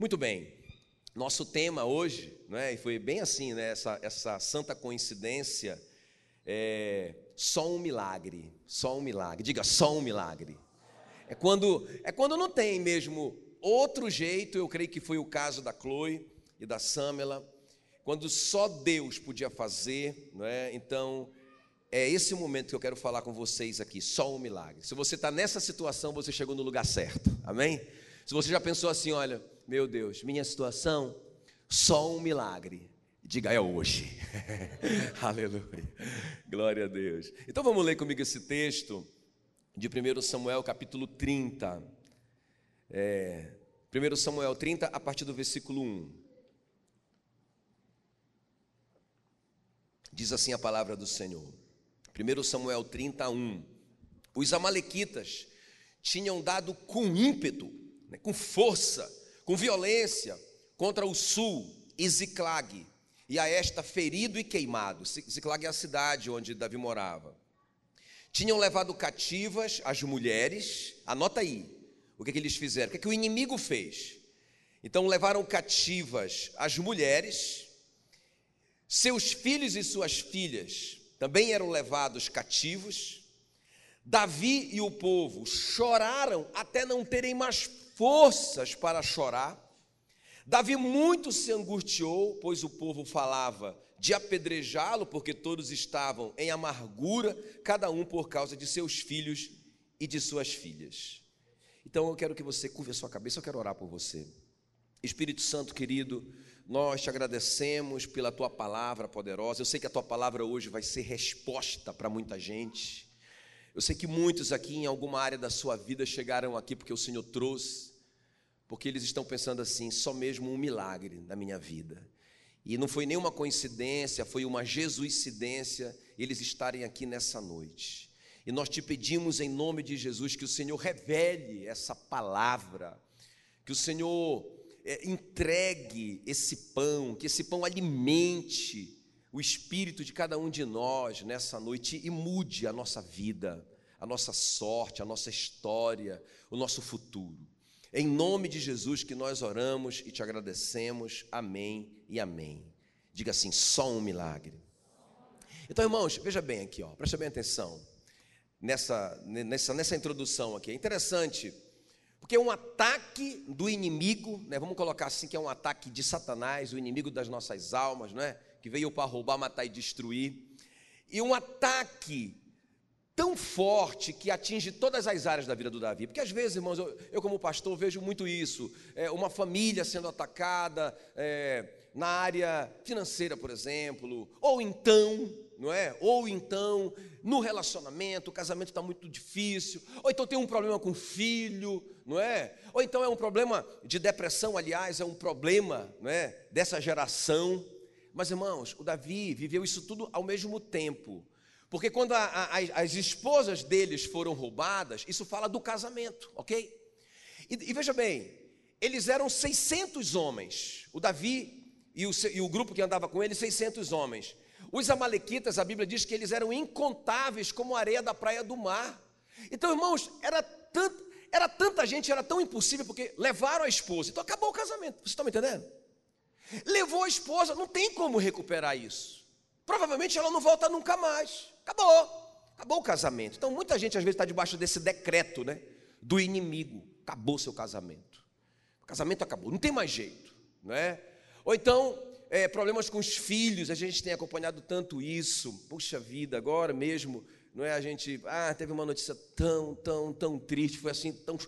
Muito bem. Nosso tema hoje, né, e foi bem assim, né, essa, essa santa coincidência, é só um milagre, só um milagre. Diga, só um milagre. É quando, é quando não tem mesmo outro jeito, eu creio que foi o caso da Chloe e da Samela, quando só Deus podia fazer, não é? Então, é esse momento que eu quero falar com vocês aqui, só um milagre. Se você está nessa situação, você chegou no lugar certo, amém? Se você já pensou assim, olha, meu Deus, minha situação, só um milagre. Diga, é hoje. Aleluia. Glória a Deus. Então vamos ler comigo esse texto de 1 Samuel, capítulo 30. É, 1 Samuel 30, a partir do versículo 1. Diz assim a palavra do Senhor. 1 Samuel 31. Os amalequitas tinham dado com ímpeto, né, com força, com violência contra o sul e Ziclag, e a esta ferido e queimado. Ziclag é a cidade onde Davi morava. Tinham levado cativas as mulheres, anota aí, o que, que eles fizeram, o que, que o inimigo fez. Então levaram cativas as mulheres, seus filhos e suas filhas também eram levados cativos. Davi e o povo choraram até não terem mais forças para chorar. Davi muito se angustiou, pois o povo falava de apedrejá-lo, porque todos estavam em amargura, cada um por causa de seus filhos e de suas filhas. Então eu quero que você curva a sua cabeça, eu quero orar por você. Espírito Santo querido, nós te agradecemos pela tua palavra poderosa. Eu sei que a tua palavra hoje vai ser resposta para muita gente. Eu sei que muitos aqui em alguma área da sua vida chegaram aqui porque o Senhor trouxe porque eles estão pensando assim, só mesmo um milagre na minha vida. E não foi nenhuma coincidência, foi uma jesuicidência eles estarem aqui nessa noite. E nós te pedimos em nome de Jesus que o Senhor revele essa palavra, que o Senhor é, entregue esse pão, que esse pão alimente o espírito de cada um de nós nessa noite e mude a nossa vida, a nossa sorte, a nossa história, o nosso futuro. Em nome de Jesus que nós oramos e te agradecemos. Amém e amém. Diga assim: só um milagre. Então, irmãos, veja bem aqui, ó, presta bem atenção nessa, nessa, nessa introdução aqui. É interessante, porque um ataque do inimigo, né, vamos colocar assim, que é um ataque de Satanás, o inimigo das nossas almas, não é? que veio para roubar, matar e destruir. E um ataque tão forte que atinge todas as áreas da vida do Davi. Porque às vezes, irmãos, eu, eu como pastor vejo muito isso. É, uma família sendo atacada é, na área financeira, por exemplo, ou então, não é? Ou então no relacionamento, o casamento está muito difícil, ou então tem um problema com o filho, não é? Ou então é um problema de depressão, aliás, é um problema, não é? Dessa geração. Mas irmãos, o Davi viveu isso tudo ao mesmo tempo. Porque quando a, a, as esposas deles foram roubadas, isso fala do casamento, ok? E, e, veja bem, eles eram 600 homens, o Davi e o, e o grupo que andava com ele, 600 homens. Os amalequitas, a Bíblia diz que eles eram incontáveis como a areia da praia do mar. Então, irmãos, era, tanto, era tanta gente, era tão impossível, porque levaram a esposa. Então acabou o casamento, vocês estão me entendendo? Levou a esposa, não tem como recuperar isso. Provavelmente ela não volta nunca mais. Acabou. Acabou o casamento. Então, muita gente às vezes está debaixo desse decreto, né? Do inimigo. Acabou seu casamento. O casamento acabou. Não tem mais jeito, não é? Ou então, é, problemas com os filhos. A gente tem acompanhado tanto isso. Puxa vida, agora mesmo, não é? A gente, ah, teve uma notícia tão, tão, tão triste. Foi assim, tão,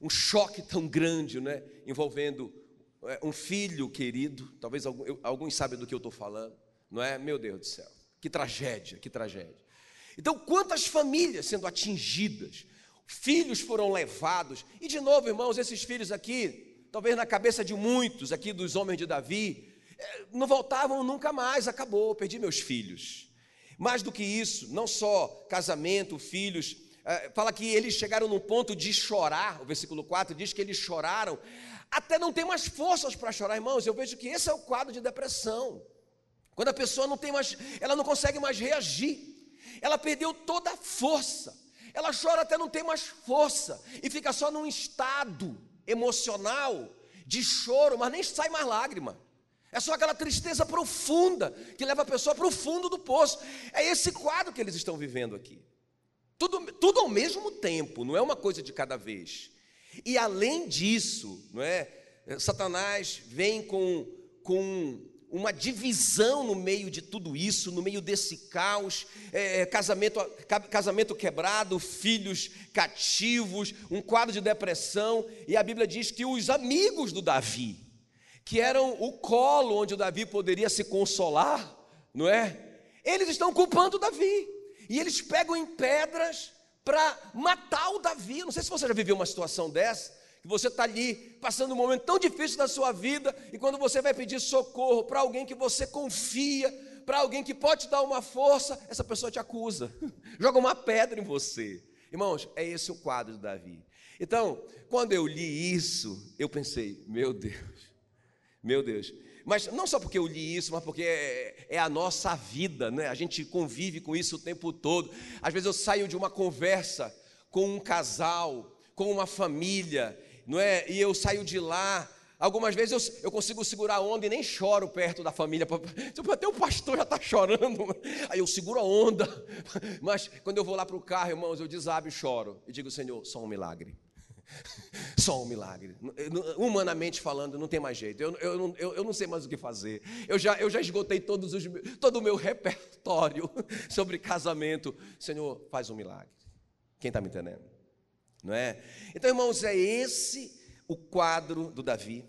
um choque tão grande, né? Envolvendo é, um filho querido. Talvez alguns sabem do que eu estou falando, não é? Meu Deus do céu. Que tragédia, que tragédia. Então, quantas famílias sendo atingidas, filhos foram levados, e de novo, irmãos, esses filhos aqui, talvez na cabeça de muitos aqui dos homens de Davi, eh, não voltavam nunca mais, acabou, perdi meus filhos. Mais do que isso, não só casamento, filhos, eh, fala que eles chegaram num ponto de chorar, o versículo 4 diz que eles choraram, até não tem mais forças para chorar, irmãos. Eu vejo que esse é o quadro de depressão. Quando a pessoa não tem mais, ela não consegue mais reagir. Ela perdeu toda a força. Ela chora até não ter mais força e fica só num estado emocional de choro, mas nem sai mais lágrima. É só aquela tristeza profunda que leva a pessoa para o fundo do poço. É esse quadro que eles estão vivendo aqui. Tudo, tudo ao mesmo tempo, não é uma coisa de cada vez. E além disso, não é? Satanás vem com, com uma divisão no meio de tudo isso, no meio desse caos, é, é casamento, casamento quebrado, filhos cativos, um quadro de depressão, e a Bíblia diz que os amigos do Davi, que eram o colo onde o Davi poderia se consolar, não é? Eles estão culpando o Davi, e eles pegam em pedras para matar o Davi. Não sei se você já viveu uma situação dessa, que você está ali passando um momento tão difícil da sua vida, e quando você vai pedir socorro para alguém que você confia, para alguém que pode te dar uma força, essa pessoa te acusa, joga uma pedra em você. Irmãos, é esse o quadro de Davi. Então, quando eu li isso, eu pensei, meu Deus, meu Deus. Mas não só porque eu li isso, mas porque é, é, a nossa vida, né? A gente convive com isso o tempo todo. Às vezes eu saio de uma conversa com um casal, com uma família, não é? E eu saio de lá. Algumas vezes eu, eu consigo segurar a onda e nem choro perto da família. Até o pastor já está chorando. Aí eu seguro a onda. Mas quando eu vou lá para o carro, irmãos, eu desabo e choro. E digo, Senhor, só um milagre. Só um milagre. Humanamente falando, não tem mais jeito. Eu, eu, eu, eu não sei mais o que fazer. Eu já, eu já esgotei todos os, todo o meu repertório sobre casamento. Senhor, faz um milagre. Quem está me entendendo? Não é? Então, irmãos, é esse o quadro do Davi.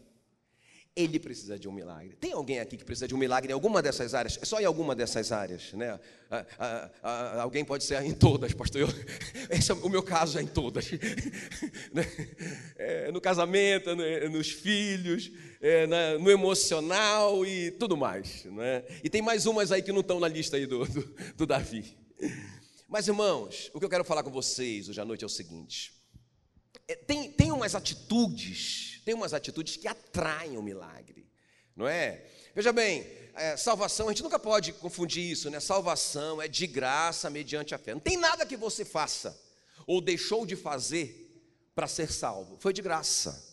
Ele precisa de um milagre. Tem alguém aqui que precisa de um milagre em alguma dessas áreas? É só em alguma dessas áreas, né? Ah, ah, ah, alguém pode ser em todas, pastor. Eu, esse é, o meu caso é em todas. Né? é, no casamento, no, nos filhos, é, na, no emocional e tudo mais. Né? E tem mais umas aí que não estão na lista aí do, do, do Davi. Mas, irmãos, o que eu quero falar com vocês hoje à noite é o seguinte. É, tem, tem umas atitudes, tem umas atitudes que atraem o milagre, não é? Veja bem, é, salvação, a gente nunca pode confundir isso, né? Salvação é de graça mediante a fé. Não tem nada que você faça ou deixou de fazer para ser salvo. Foi de graça,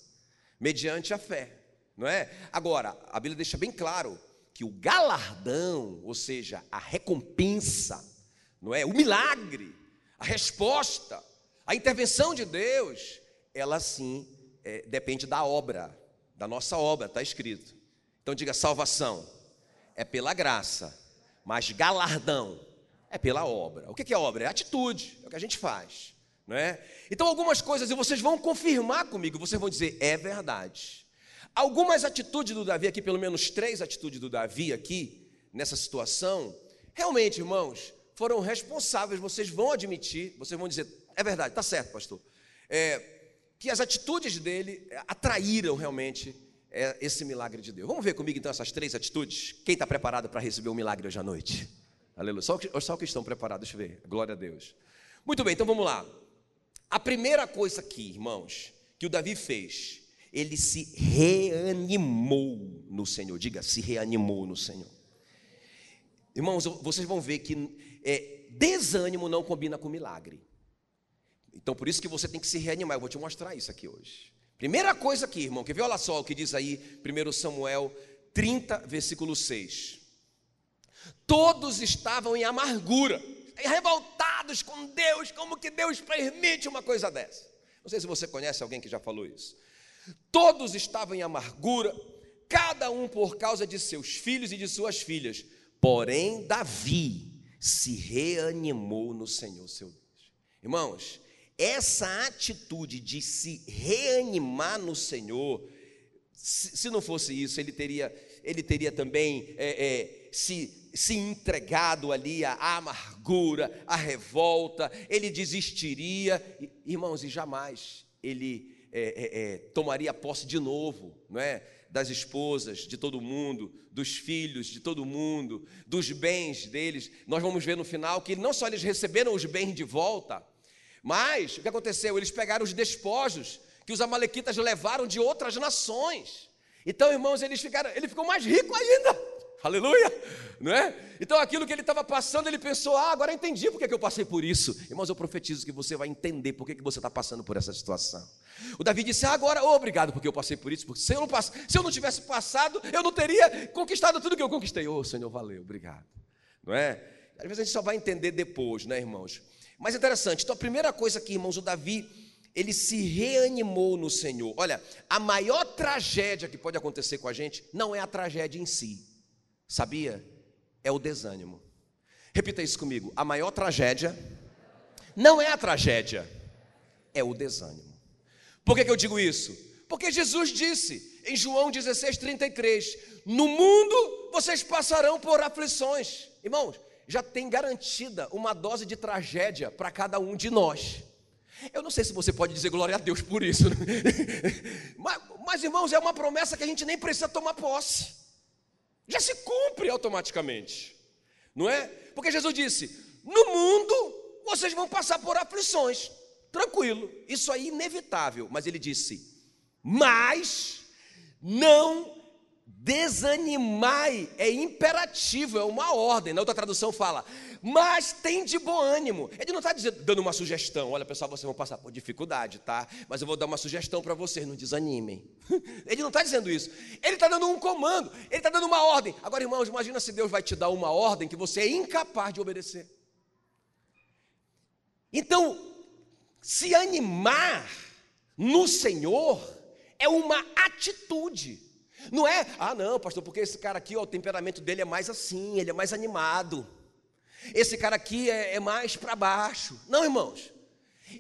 mediante a fé, não é? Agora, a Bíblia deixa bem claro que o galardão, ou seja, a recompensa, não é? O milagre, a resposta, a intervenção de Deus, ela sim é, depende da obra, da nossa obra, está escrito. Então diga: salvação é pela graça, mas galardão é pela obra. O que é obra? É atitude, é o que a gente faz. Não é? Então, algumas coisas e vocês vão confirmar comigo, vocês vão dizer, é verdade. Algumas atitudes do Davi aqui, pelo menos três atitudes do Davi aqui, nessa situação, realmente, irmãos, foram responsáveis, vocês vão admitir, vocês vão dizer, é verdade, está certo, pastor. É, que as atitudes dele é, atraíram realmente é, esse milagre de Deus. Vamos ver comigo então essas três atitudes? Quem está preparado para receber o milagre hoje à noite? Aleluia. Só, só que estão preparados, deixa eu ver. Glória a Deus. Muito bem, então vamos lá. A primeira coisa aqui, irmãos, que o Davi fez, ele se reanimou no Senhor. Diga, se reanimou no Senhor. Irmãos, vocês vão ver que é, desânimo não combina com milagre. Então, por isso que você tem que se reanimar. Eu vou te mostrar isso aqui hoje. Primeira coisa aqui, irmão, que vê, olha só o que diz aí, 1 Samuel 30, versículo 6. Todos estavam em amargura, revoltados com Deus, como que Deus permite uma coisa dessa? Não sei se você conhece alguém que já falou isso. Todos estavam em amargura, cada um por causa de seus filhos e de suas filhas. Porém, Davi se reanimou no Senhor seu Deus. Irmãos, essa atitude de se reanimar no Senhor, se, não fosse isso, ele teria, ele teria também é, é, se, se entregado ali à amargura, à revolta, ele desistiria, irmãos, e jamais ele é, é, é, tomaria posse de novo, não é? Das esposas de todo mundo, dos filhos de todo mundo, dos bens deles. Nós vamos ver no final que não só eles receberam os bens de volta, mas o que aconteceu? Eles pegaram os despojos que os amalequitas levaram de outras nações. Então, irmãos, eles ficaram, ele ficou mais rico ainda. Aleluia! Não é? Então aquilo que ele estava passando, ele pensou: ah, agora entendi porque que eu passei por isso. Irmãos, eu profetizo que você vai entender por que você está passando por essa situação. O Davi disse: ah, agora, oh, obrigado porque eu passei por isso, porque se eu, não pass... se eu não tivesse passado, eu não teria conquistado tudo que eu conquistei. Oh, Senhor, valeu, obrigado. Não é? Às vezes a gente só vai entender depois, né, irmãos? Mas é interessante, então a primeira coisa aqui, irmãos, o Davi ele se reanimou no Senhor. Olha, a maior tragédia que pode acontecer com a gente não é a tragédia em si, sabia? É o desânimo. Repita isso comigo: a maior tragédia não é a tragédia, é o desânimo. Por que, que eu digo isso? Porque Jesus disse em João 16, 33: No mundo vocês passarão por aflições. Irmãos, já tem garantida uma dose de tragédia para cada um de nós. Eu não sei se você pode dizer glória a Deus por isso, né? mas, mas, irmãos, é uma promessa que a gente nem precisa tomar posse, já se cumpre automaticamente, não é? Porque Jesus disse: no mundo vocês vão passar por aflições, tranquilo, isso é inevitável, mas ele disse: mas não Desanimai é imperativo, é uma ordem. Na outra tradução fala, mas tem de bom ânimo. Ele não está dando uma sugestão, olha pessoal, vocês vão passar por dificuldade, tá? Mas eu vou dar uma sugestão para vocês, não desanimem. Ele não está dizendo isso. Ele está dando um comando, ele está dando uma ordem. Agora, irmãos, imagina se Deus vai te dar uma ordem que você é incapaz de obedecer. Então, se animar no Senhor é uma atitude. Não é, ah, não, pastor, porque esse cara aqui, ó, o temperamento dele é mais assim, ele é mais animado. Esse cara aqui é, é mais para baixo. Não, irmãos.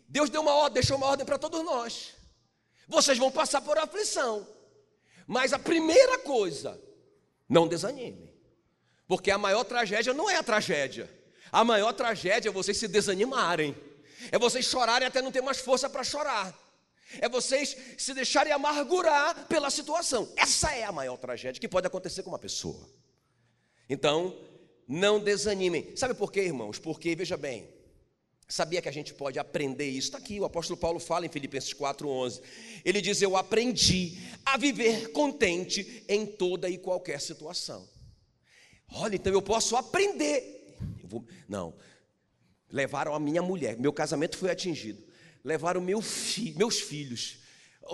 Deus deu uma ordem, deixou uma ordem para todos nós. Vocês vão passar por aflição. Mas a primeira coisa, não desanime. Porque a maior tragédia não é a tragédia. A maior tragédia é vocês se desanimarem. É vocês chorarem até não ter mais força para chorar é vocês se deixarem amargurar pela situação. Essa é a maior tragédia que pode acontecer com uma pessoa. Então, não desanimem. Sabe por quê, irmãos? Porque, veja bem, sabia que a gente pode aprender isso? Está aqui, o apóstolo Paulo fala em Filipenses 4,11. Ele diz: Eu aprendi a viver contente em toda e qualquer situação. Olha, então eu posso aprender. Eu vou... Não, levaram a minha mulher, meu casamento foi atingido levaram meu fi, meus filhos,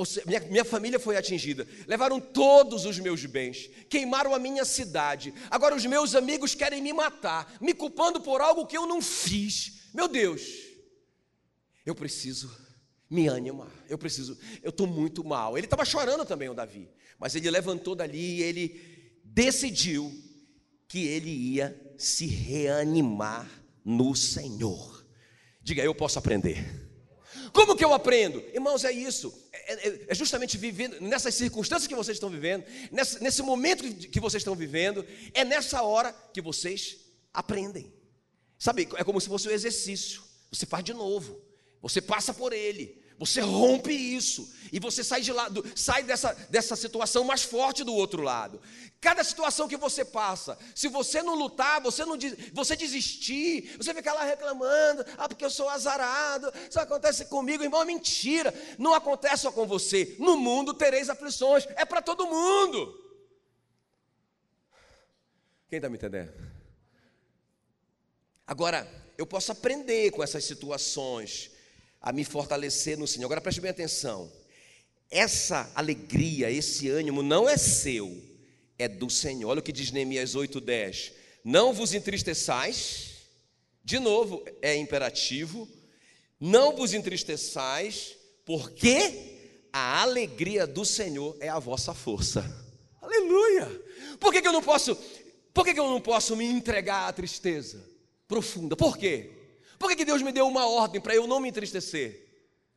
seja, minha, minha família foi atingida, levaram todos os meus bens, queimaram a minha cidade. Agora os meus amigos querem me matar, me culpando por algo que eu não fiz. Meu Deus, eu preciso me animar, eu preciso, eu estou muito mal. Ele estava chorando também, o Davi, mas ele levantou dali e ele decidiu que ele ia se reanimar no Senhor. Diga, eu posso aprender. Como que eu aprendo? Irmãos, é isso. É, é, é justamente vivendo, nessas circunstâncias que vocês estão vivendo, nesse, nesse momento que vocês estão vivendo, é nessa hora que vocês aprendem. Sabe, é como se fosse um exercício. Você faz de novo, você passa por ele, você rompe isso e você sai de lado, sai dessa, dessa situação mais forte do outro lado. Cada situação que você passa, se você não lutar, você não você desistir, você ficar lá reclamando, ah, porque eu sou azarado, isso acontece comigo, irmão, é mentira. Não acontece só com você. No mundo tereis aflições, é para todo mundo. Quem está me entendendo? Agora, eu posso aprender com essas situações a me fortalecer no Senhor. Agora preste bem atenção. Essa alegria, esse ânimo não é seu, é do Senhor. Olha o que diz Neemias 8:10. Não vos entristeçais. De novo, é imperativo. Não vos entristeçais, porque a alegria do Senhor é a vossa força. Aleluia! Por que, que eu não posso? Por que, que eu não posso me entregar à tristeza profunda? Por quê? Por que, que Deus me deu uma ordem para eu não me entristecer?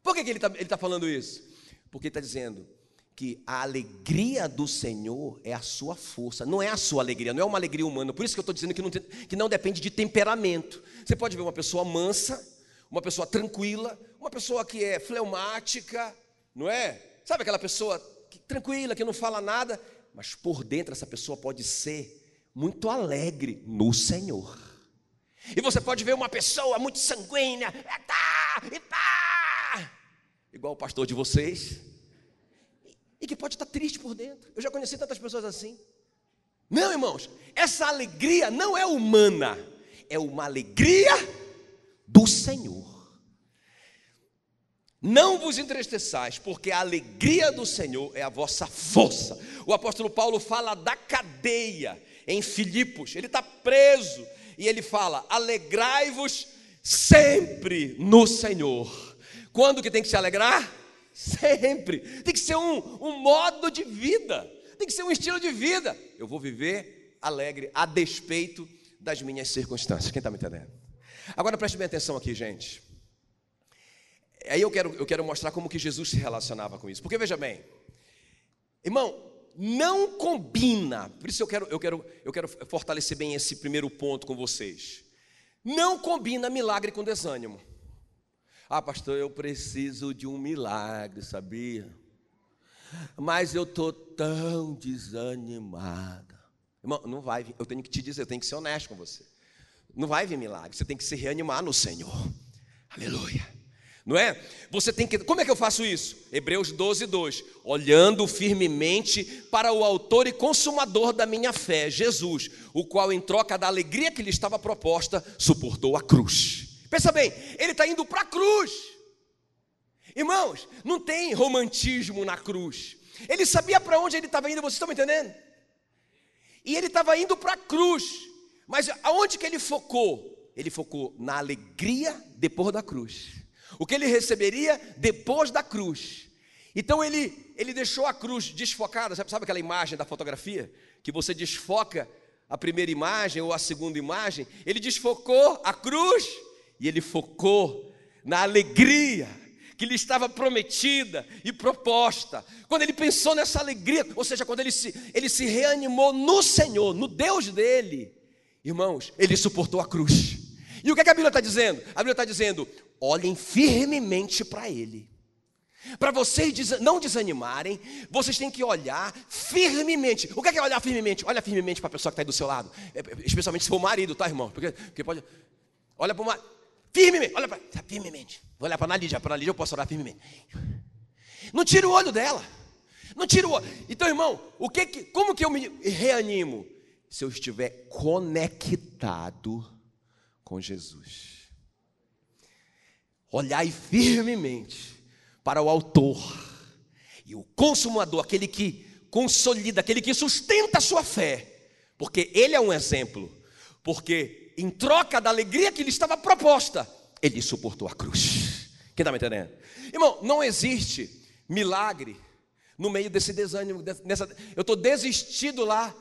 Por que, que Ele está tá falando isso? Porque está dizendo que a alegria do Senhor é a sua força, não é a sua alegria, não é uma alegria humana. Por isso que eu estou dizendo que não, tem, que não depende de temperamento. Você pode ver uma pessoa mansa, uma pessoa tranquila, uma pessoa que é fleumática, não é? Sabe aquela pessoa que, tranquila, que não fala nada, mas por dentro essa pessoa pode ser muito alegre no Senhor. E você pode ver uma pessoa muito sanguínea, é tá, e tá, igual o pastor de vocês, e que pode estar triste por dentro. Eu já conheci tantas pessoas assim. Não, irmãos, essa alegria não é humana, é uma alegria do Senhor. Não vos entristeçais, porque a alegria do Senhor é a vossa força. O apóstolo Paulo fala da cadeia em Filipos, ele está preso e ele fala: alegrai-vos sempre no Senhor. Quando que tem que se alegrar? Sempre. Tem que ser um, um modo de vida, tem que ser um estilo de vida. Eu vou viver alegre a despeito das minhas circunstâncias. Quem está me entendendo? Agora preste bem atenção aqui, gente. Aí eu quero, eu quero mostrar como que Jesus se relacionava com isso. Porque veja bem, irmão, não combina. Por isso eu quero, eu quero, eu quero fortalecer bem esse primeiro ponto com vocês. Não combina milagre com desânimo. Ah, pastor, eu preciso de um milagre, sabia? Mas eu tô tão desanimada. Irmão, não vai vir. Eu tenho que te dizer, eu tenho que ser honesto com você. Não vai vir milagre. Você tem que se reanimar no Senhor. Aleluia não é? Você tem que. Como é que eu faço isso? Hebreus 12, 2. Olhando firmemente para o Autor e Consumador da minha fé, Jesus, o qual, em troca da alegria que lhe estava proposta, suportou a cruz. Pensa bem, ele está indo para a cruz. Irmãos, não tem romantismo na cruz. Ele sabia para onde ele estava indo, vocês estão me entendendo? E ele estava indo para a cruz. Mas aonde que ele focou? Ele focou na alegria depois da cruz o que ele receberia depois da cruz. Então ele, ele deixou a cruz desfocada, sabe, sabe aquela imagem da fotografia? Que você desfoca a primeira imagem ou a segunda imagem, ele desfocou a cruz e ele focou na alegria que lhe estava prometida e proposta. Quando ele pensou nessa alegria, ou seja, quando ele se, ele se reanimou no Senhor, no Deus dele, irmãos, ele suportou a cruz. E o que, é que a Bíblia está dizendo? A Bíblia está dizendo: olhem firmemente para Ele. Para vocês não desanimarem, vocês têm que olhar firmemente. O que é, que é olhar firmemente? Olha firmemente para a pessoa que está aí do seu lado, é, é, especialmente se for o marido, tá, irmão? Porque, porque pode. Olha para o marido. Firmemente, olha para. Tá, firmemente. Vou olhar para a Analídia, para a Analídia eu posso olhar firmemente. Não tira o olho dela. Não tira o olho. Então, irmão, o que, que como que eu me reanimo? Se eu estiver conectado com Jesus. Olhai firmemente para o Autor e o Consumador, aquele que consolida, aquele que sustenta a sua fé, porque Ele é um exemplo, porque em troca da alegria que lhe estava proposta, Ele suportou a cruz. Quem está me entendendo? Irmão, não existe milagre no meio desse desânimo, nessa, eu estou desistido lá,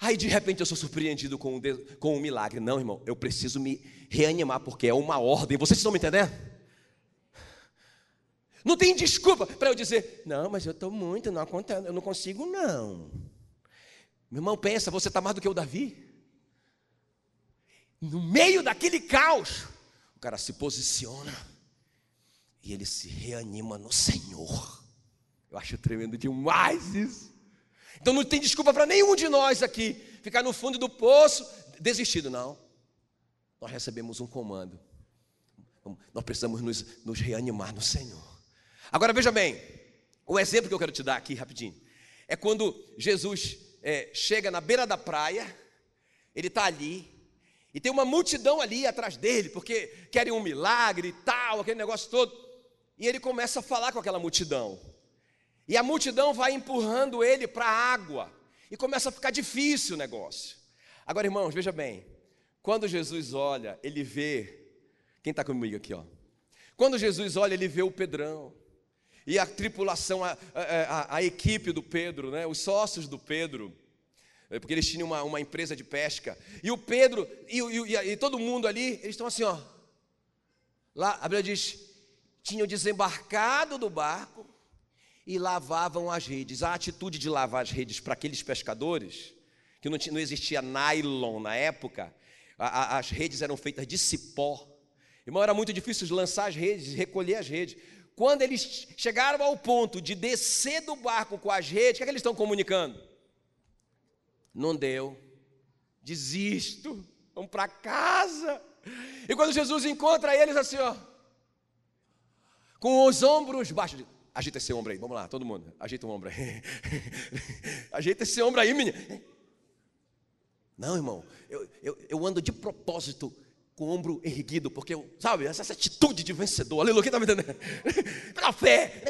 aí de repente eu sou surpreendido com um, com um milagre. Não, irmão, eu preciso me reanimar, porque é uma ordem. Vocês estão me entendendo? Não tem desculpa para eu dizer, não, mas eu estou muito, não acontece, eu não consigo, não. Meu irmão, pensa, você está mais do que o Davi. No meio daquele caos, o cara se posiciona e ele se reanima no Senhor. Eu acho tremendo demais isso. Então não tem desculpa para nenhum de nós aqui ficar no fundo do poço, desistido, não. Nós recebemos um comando. Nós precisamos nos, nos reanimar no Senhor. Agora veja bem, o exemplo que eu quero te dar aqui rapidinho é quando Jesus é, chega na beira da praia, ele está ali, e tem uma multidão ali atrás dele, porque querem um milagre e tal, aquele negócio todo, e ele começa a falar com aquela multidão, e a multidão vai empurrando ele para a água, e começa a ficar difícil o negócio. Agora, irmãos, veja bem, quando Jesus olha, ele vê, quem está comigo aqui, ó? Quando Jesus olha, ele vê o Pedrão, e a tripulação, a, a, a, equipe do Pedro, né, os sócios do Pedro, é, porque eles tinham uma, uma empresa de pesca, e o Pedro e, e, e todo mundo ali, eles estão assim, ó. Lá, a Bíblia diz: tinham desembarcado do barco e lavavam as redes. A atitude de lavar as redes para aqueles pescadores, que não, tinha, não existia nylon na época, a, as redes eram feitas de cipó. Irmão, era muito difícil lançar as redes, recolher as redes. Quando eles chegaram ao ponto de descer do barco com as redes, o que, é que eles estão comunicando? Não deu, desisto, vamos para casa. E quando Jesus encontra eles assim, ó, com os ombros baixos, agita esse ombro aí, vamos lá, todo mundo, ajeita o ombro aí, ajeita esse ombro aí, menina. Não, irmão, eu, eu, eu ando de propósito com o ombro erguido, porque, sabe, essa, essa atitude de vencedor, aleluia, quem está me entendendo? Pela fé.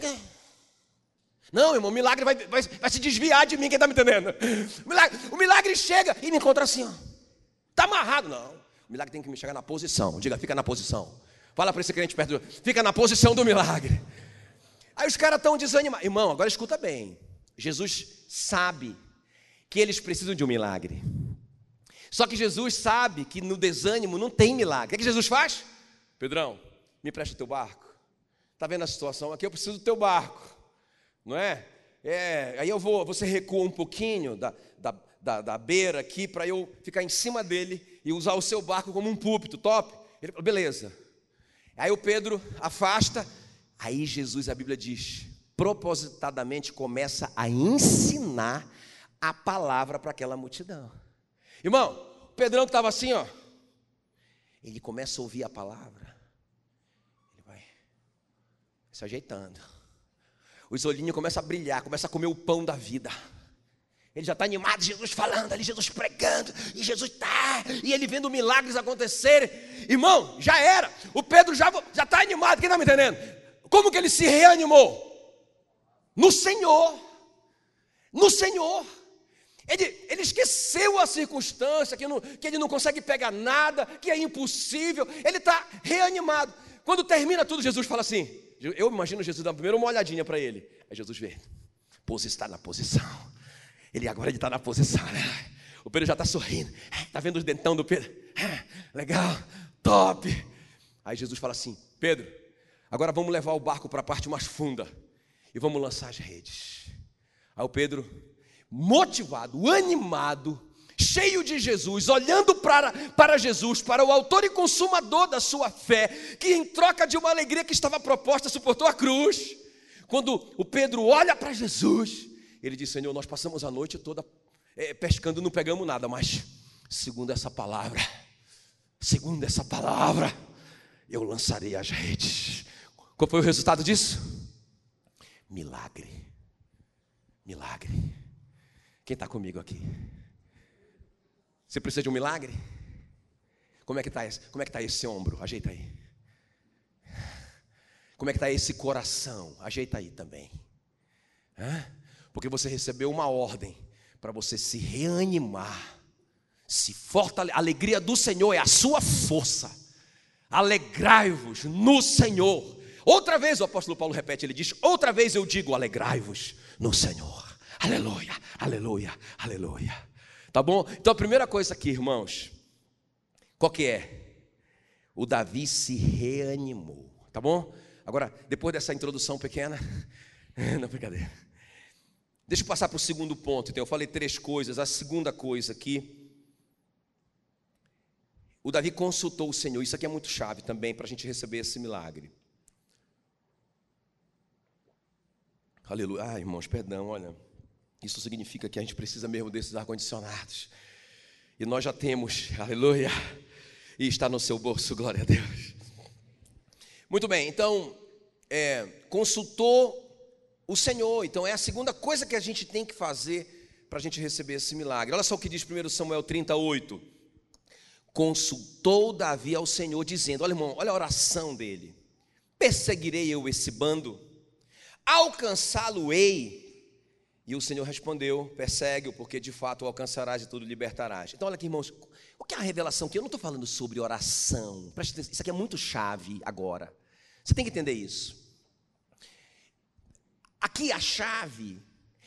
Não, irmão, o milagre vai, vai, vai se desviar de mim, quem está me entendendo? O milagre, o milagre chega e me encontra assim, ó. Está amarrado, não. O milagre tem que me chegar na posição. Diga, fica na posição. Fala para esse crente perto, fica na posição do milagre. Aí os caras estão desanimados. Irmão, agora escuta bem. Jesus sabe que eles precisam de um milagre. Só que Jesus sabe que no desânimo não tem milagre. O que, é que Jesus faz? Pedrão, me presta o teu barco. Está vendo a situação aqui? Eu preciso do teu barco. Não é? é aí eu vou, você recua um pouquinho da, da, da, da beira aqui para eu ficar em cima dele e usar o seu barco como um púlpito, top? Ele falou, beleza. Aí o Pedro afasta, aí Jesus, a Bíblia diz, propositadamente começa a ensinar a palavra para aquela multidão. Irmão, o Pedrão que estava assim, ó, ele começa a ouvir a palavra, ele vai se ajeitando, os olhinhos começam a brilhar, começa a comer o pão da vida. Ele já está animado, Jesus falando ali, Jesus pregando, e Jesus está, e ele vendo milagres acontecerem. Irmão, já era. O Pedro já está animado, quem está me entendendo? Como que ele se reanimou? No Senhor. No Senhor. Ele, ele esqueceu a circunstância, que, não, que ele não consegue pegar nada, que é impossível. Ele está reanimado. Quando termina tudo, Jesus fala assim: Eu imagino Jesus dando primeiro uma olhadinha para ele. Aí Jesus vê: Pose está na posição. Ele agora está na posição. Né? O Pedro já está sorrindo. Está vendo os dentão do Pedro? Legal, top. Aí Jesus fala assim: Pedro, agora vamos levar o barco para a parte mais funda e vamos lançar as redes. Aí o Pedro motivado, animado, cheio de Jesus, olhando para, para Jesus, para o autor e consumador da sua fé, que em troca de uma alegria que estava proposta, suportou a cruz. Quando o Pedro olha para Jesus, ele diz: Senhor, nós passamos a noite toda é, pescando, não pegamos nada, mas segundo essa palavra, segundo essa palavra, eu lançarei as redes. Qual foi o resultado disso? Milagre. Milagre. Quem está comigo aqui? Você precisa de um milagre? Como é que está esse, como é que tá esse ombro? Ajeita aí. Como é que está esse coração? Ajeita aí também. Hã? Porque você recebeu uma ordem para você se reanimar, se fortalecer. A alegria do Senhor é a sua força. Alegrai-vos no Senhor. Outra vez o apóstolo Paulo repete, ele diz: Outra vez eu digo, alegrai-vos no Senhor. Aleluia, aleluia, aleluia. Tá bom? Então a primeira coisa aqui, irmãos, qual que é? O Davi se reanimou, tá bom? Agora, depois dessa introdução pequena, não brincadeira. Deixa eu passar para o segundo ponto. Então, eu falei três coisas. A segunda coisa aqui, o Davi consultou o Senhor. Isso aqui é muito chave também para a gente receber esse milagre. Aleluia. Ah, irmãos, perdão, olha. Isso significa que a gente precisa mesmo desses ar-condicionados. E nós já temos, aleluia, e está no seu bolso, glória a Deus. Muito bem, então, é, consultou o Senhor. Então, é a segunda coisa que a gente tem que fazer para a gente receber esse milagre. Olha só o que diz 1 Samuel 38. Consultou Davi ao Senhor, dizendo: Olha, irmão, olha a oração dele. Perseguirei eu esse bando, alcançá-lo-ei e o Senhor respondeu: persegue-o, porque de fato o alcançarás e tudo libertarás. Então, olha aqui, irmãos, o que é a revelação aqui? Eu não estou falando sobre oração. Preste atenção, isso aqui é muito chave agora. Você tem que entender isso. Aqui a chave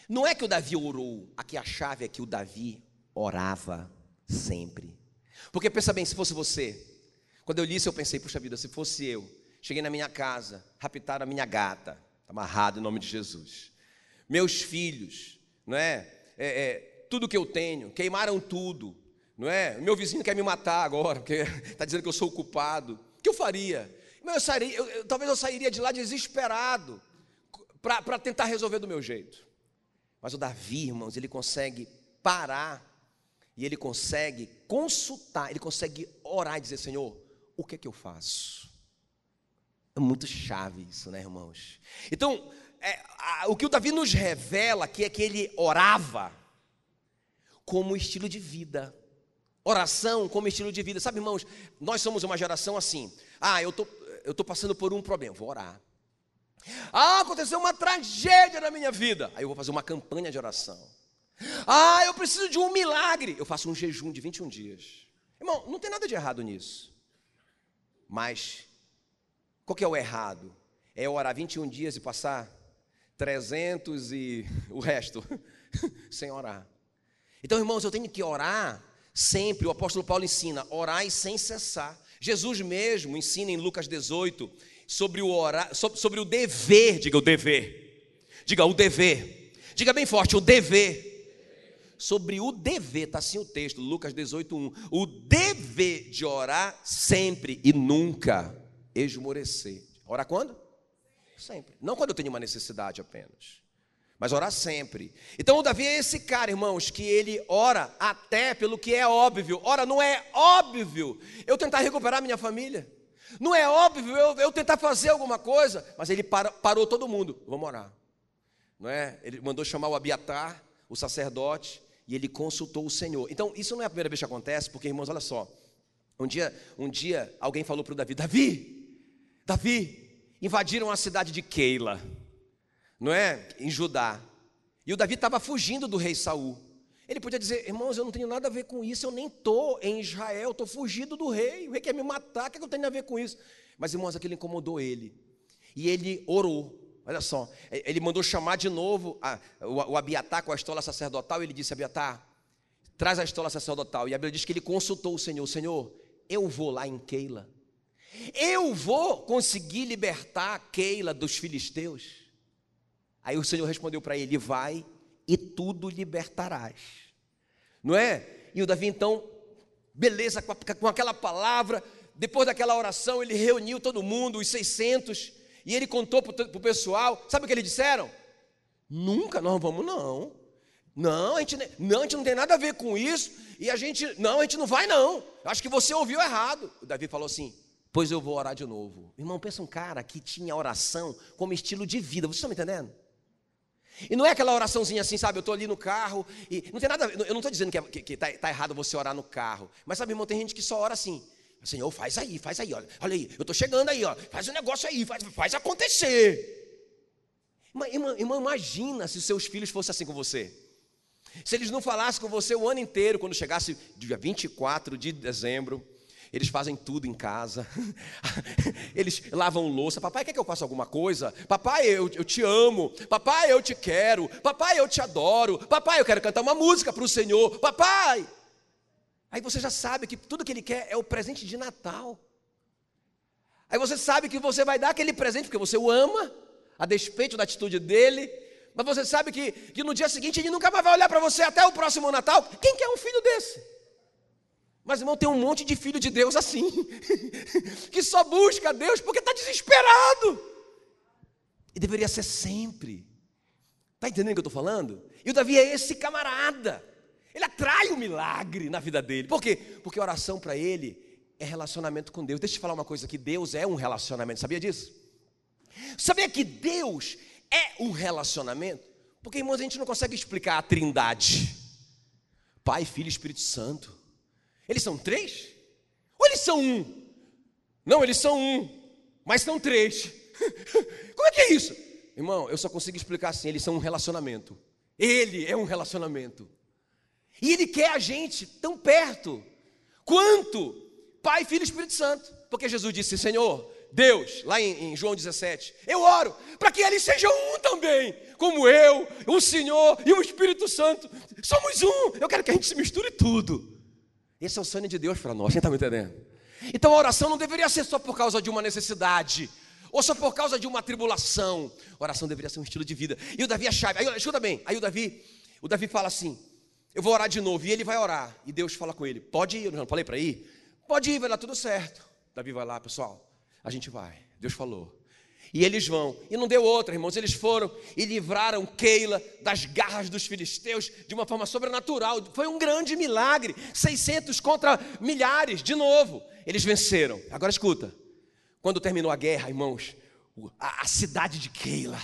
não é que o Davi orou, aqui a chave é que o Davi orava sempre. Porque pensa bem, se fosse você, quando eu li isso, eu pensei, puxa vida, se fosse eu, cheguei na minha casa, raptaram a minha gata, amarrado em nome de Jesus meus filhos, não é? é, é tudo que eu tenho, queimaram tudo, não é? Meu vizinho quer me matar agora, porque está dizendo que eu sou o culpado. O que eu faria? Eu sairia, eu, eu, talvez eu sairia de lá desesperado para tentar resolver do meu jeito. Mas o Davi, irmãos, ele consegue parar e ele consegue consultar, ele consegue orar e dizer: Senhor, o que é que eu faço? É muito chave isso, né, irmãos? Então, é, a, o que o Davi nos revela aqui é que ele orava como estilo de vida. oração como estilo de vida. Sabe, irmãos, nós somos uma geração assim. Ah, eu tô, eu tô passando por um problema, vou orar. Ah, aconteceu uma tragédia na minha vida. Aí eu vou fazer uma campanha de oração. Ah, eu preciso de um milagre. Eu faço um jejum de 21 dias. Irmão, não tem nada de errado nisso. Mas, qual que é o errado? É orar 21 dias e passar 300 e o resto sem orar. Então, irmãos, eu tenho que orar sempre. O apóstolo Paulo ensina: orar e sem cessar. Jesus mesmo ensina em Lucas 18 sobre o orar, sobre, o dever, diga o dever. Diga o dever. Diga bem forte, o dever sobre o dever, está assim o texto, Lucas 18, 1. O dever de orar sempre e nunca esmorecer. Orar quando? Sempre. Não quando eu tenho uma necessidade apenas. Mas orar sempre. Então o Davi é esse cara, irmãos, que ele ora até pelo que é óbvio. Ora, não é óbvio eu tentar recuperar minha família. Não é óbvio eu, eu tentar fazer alguma coisa. Mas ele para, parou todo mundo. Vamos orar. Não é? Ele mandou chamar o Abiatar, o sacerdote, e ele consultou o Senhor. Então, isso não é a primeira vez que acontece, porque, irmãos, olha só. Um dia, um dia alguém falou para o Davi: Davi, Davi, invadiram a cidade de Keila, não é? Em Judá. E o Davi estava fugindo do rei Saul. Ele podia dizer, irmãos, eu não tenho nada a ver com isso, eu nem estou em Israel, estou fugido do rei, o rei quer me matar, o que, é que eu tenho a ver com isso? Mas, irmãos, aquilo incomodou ele. E ele orou. Olha só, ele mandou chamar de novo a, o, o Abiatar com a estola sacerdotal. Ele disse: Abiatar, traz a estola sacerdotal. E a Bíblia diz que ele consultou o Senhor: Senhor, eu vou lá em Keila. Eu vou conseguir libertar Keila dos filisteus. Aí o Senhor respondeu para ele: Vai e tudo libertarás. Não é? E o Davi então, beleza, com, aquela palavra, depois daquela oração, ele reuniu todo mundo, os 600 e ele contou para o pessoal, sabe o que eles disseram? Nunca nós vamos, não. Não a, gente, não, a gente não tem nada a ver com isso, e a gente, não, a gente não vai não. Acho que você ouviu errado. O Davi falou assim, pois eu vou orar de novo. Irmão, pensa um cara que tinha oração como estilo de vida, vocês estão me entendendo? E não é aquela oraçãozinha assim, sabe? Eu estou ali no carro e não tem nada. Eu não estou dizendo que, está que, que tá, tá errado você orar no carro. Mas sabe, irmão, tem gente que só ora assim. Senhor, faz aí, faz aí, olha, olha aí, eu estou chegando aí, ó, faz o um negócio aí, faz, faz acontecer. Irmã, imagina se seus filhos fossem assim com você. Se eles não falassem com você o ano inteiro, quando chegasse dia 24 de dezembro, eles fazem tudo em casa, eles lavam louça. Papai, quer que eu faça alguma coisa? Papai, eu, eu te amo. Papai, eu te quero. Papai, eu te adoro. Papai, eu quero cantar uma música para o Senhor. Papai. Aí você já sabe que tudo que ele quer é o presente de Natal. Aí você sabe que você vai dar aquele presente porque você o ama, a despeito da atitude dele. Mas você sabe que, que no dia seguinte ele nunca mais vai olhar para você até o próximo Natal. Quem quer um filho desse? Mas, irmão, tem um monte de filho de Deus assim, que só busca Deus porque está desesperado. E deveria ser sempre. Está entendendo o que eu estou falando? E o Davi é esse camarada. Ele atrai o milagre na vida dele. Por quê? Porque oração para ele é relacionamento com Deus. Deixa eu te falar uma coisa que Deus é um relacionamento. Sabia disso? Sabia que Deus é um relacionamento? Porque, irmãos, a gente não consegue explicar a trindade. Pai, Filho e Espírito Santo. Eles são três? Ou eles são um? Não, eles são um, mas são três. Como é que é isso? Irmão, eu só consigo explicar assim: eles são um relacionamento. Ele é um relacionamento. E Ele quer a gente tão perto quanto Pai, Filho e Espírito Santo. Porque Jesus disse: Senhor, Deus, lá em, em João 17, eu oro para que eles sejam um também, como eu, o Senhor e o Espírito Santo. Somos um. Eu quero que a gente se misture tudo. Esse é o sonho de Deus para nós, quem está me entendendo? Então a oração não deveria ser só por causa de uma necessidade, ou só por causa de uma tribulação. A oração deveria ser um estilo de vida. E o Davi é chave. Aí, escuta bem, aí o Davi, o Davi fala assim: eu vou orar de novo. E ele vai orar. E Deus fala com ele: Pode ir. Eu não falei para ir? Pode ir, vai dar tudo certo. Davi vai lá, pessoal. A gente vai. Deus falou. E eles vão. E não deu outra, irmãos. Eles foram e livraram Keila das garras dos filisteus de uma forma sobrenatural. Foi um grande milagre. 600 contra milhares, de novo. Eles venceram. Agora escuta. Quando terminou a guerra, irmãos, a, a cidade de Keila,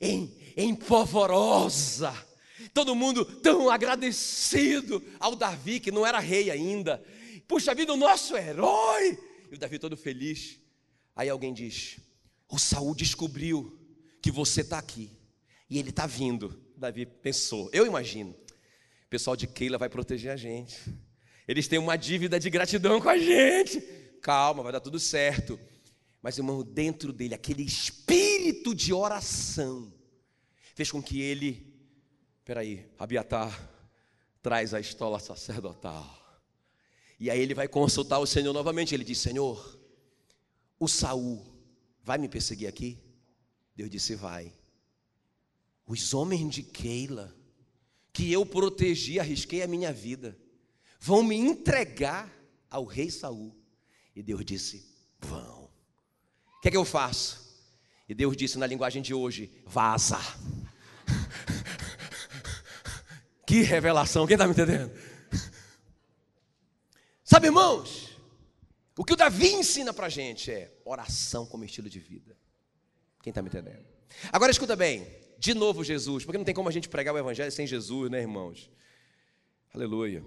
em, em polvorosa, Todo mundo tão agradecido ao Davi, que não era rei ainda. Puxa vida, o nosso herói! E o Davi todo feliz. Aí alguém diz: O Saul descobriu que você está aqui. E ele está vindo. Davi pensou, eu imagino. O pessoal de Keila vai proteger a gente. Eles têm uma dívida de gratidão com a gente. Calma, vai dar tudo certo. Mas, irmão, dentro dele, aquele espírito de oração fez com que ele, peraí, Abiatar, traz a estola sacerdotal. E aí ele vai consultar o Senhor novamente. Ele diz: Senhor, o Saul vai me perseguir aqui? Deus disse: Vai. Os homens de Keila, que eu protegi, arrisquei a minha vida, vão me entregar ao rei Saul. E Deus disse: Vão. O que é que eu faço? E Deus disse na linguagem de hoje: Vaza. que revelação, quem está me entendendo? Sabe, irmãos, o que o Davi ensina para a gente é oração como estilo de vida. Quem está me entendendo? Agora escuta bem, de novo Jesus, porque não tem como a gente pregar o Evangelho sem Jesus, né, irmãos? Aleluia.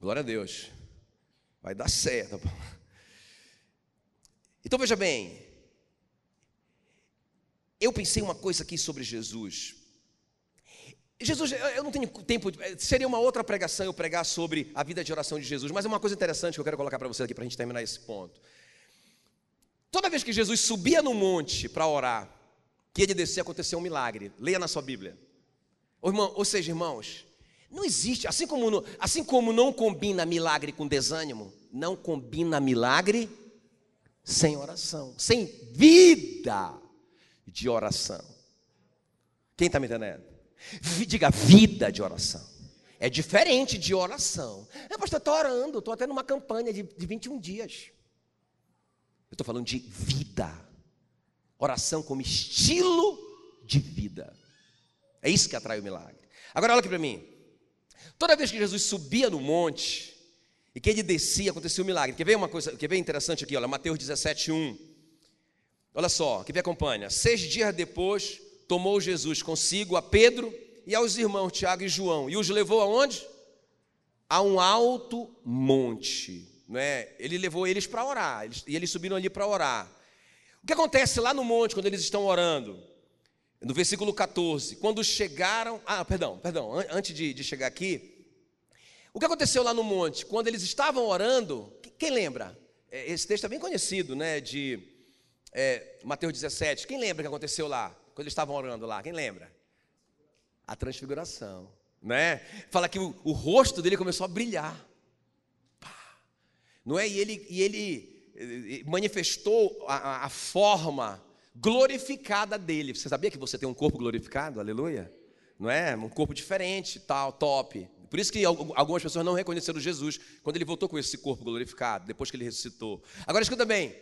Glória a Deus. Vai dar certo. Então veja bem, eu pensei uma coisa aqui sobre Jesus. Jesus, eu não tenho tempo, seria uma outra pregação eu pregar sobre a vida de oração de Jesus, mas é uma coisa interessante que eu quero colocar para vocês aqui para a gente terminar esse ponto. Toda vez que Jesus subia no monte para orar, que ele descia, aconteceu um milagre. Leia na sua Bíblia. Ou, irmão, ou seja, irmãos, não existe, assim como, assim como não combina milagre com desânimo, não combina milagre sem oração, sem vida de oração. Quem está me entendendo? Diga vida de oração. É diferente de oração. É, pastor, estou orando, estou até numa campanha de, de 21 dias. Eu estou falando de vida. Oração como estilo de vida. É isso que atrai o milagre. Agora olha aqui para mim. Toda vez que Jesus subia no monte e que ele descia, acontecia um milagre. Quer ver uma coisa, quer ver interessante aqui, olha, Mateus 17, 1. Olha só, que me acompanha. Seis dias depois, tomou Jesus consigo a Pedro e aos irmãos Tiago e João e os levou aonde? A um alto monte, não é? Ele levou eles para orar, eles, e eles subiram ali para orar. O que acontece lá no monte quando eles estão orando? No versículo 14, quando chegaram, ah, perdão, perdão, antes de, de chegar aqui, o que aconteceu lá no monte? Quando eles estavam orando, quem lembra? É, esse texto é bem conhecido, né? De é, Mateus 17. Quem lembra o que aconteceu lá? Quando eles estavam orando lá? Quem lembra? A transfiguração, né? Fala que o, o rosto dele começou a brilhar. Não é? E ele, e ele eh, manifestou a, a forma glorificada dele. Você sabia que você tem um corpo glorificado? Aleluia. Não é? Um corpo diferente, tal, top. Por isso que algumas pessoas não reconheceram Jesus quando ele voltou com esse corpo glorificado, depois que ele ressuscitou. Agora escuta bem.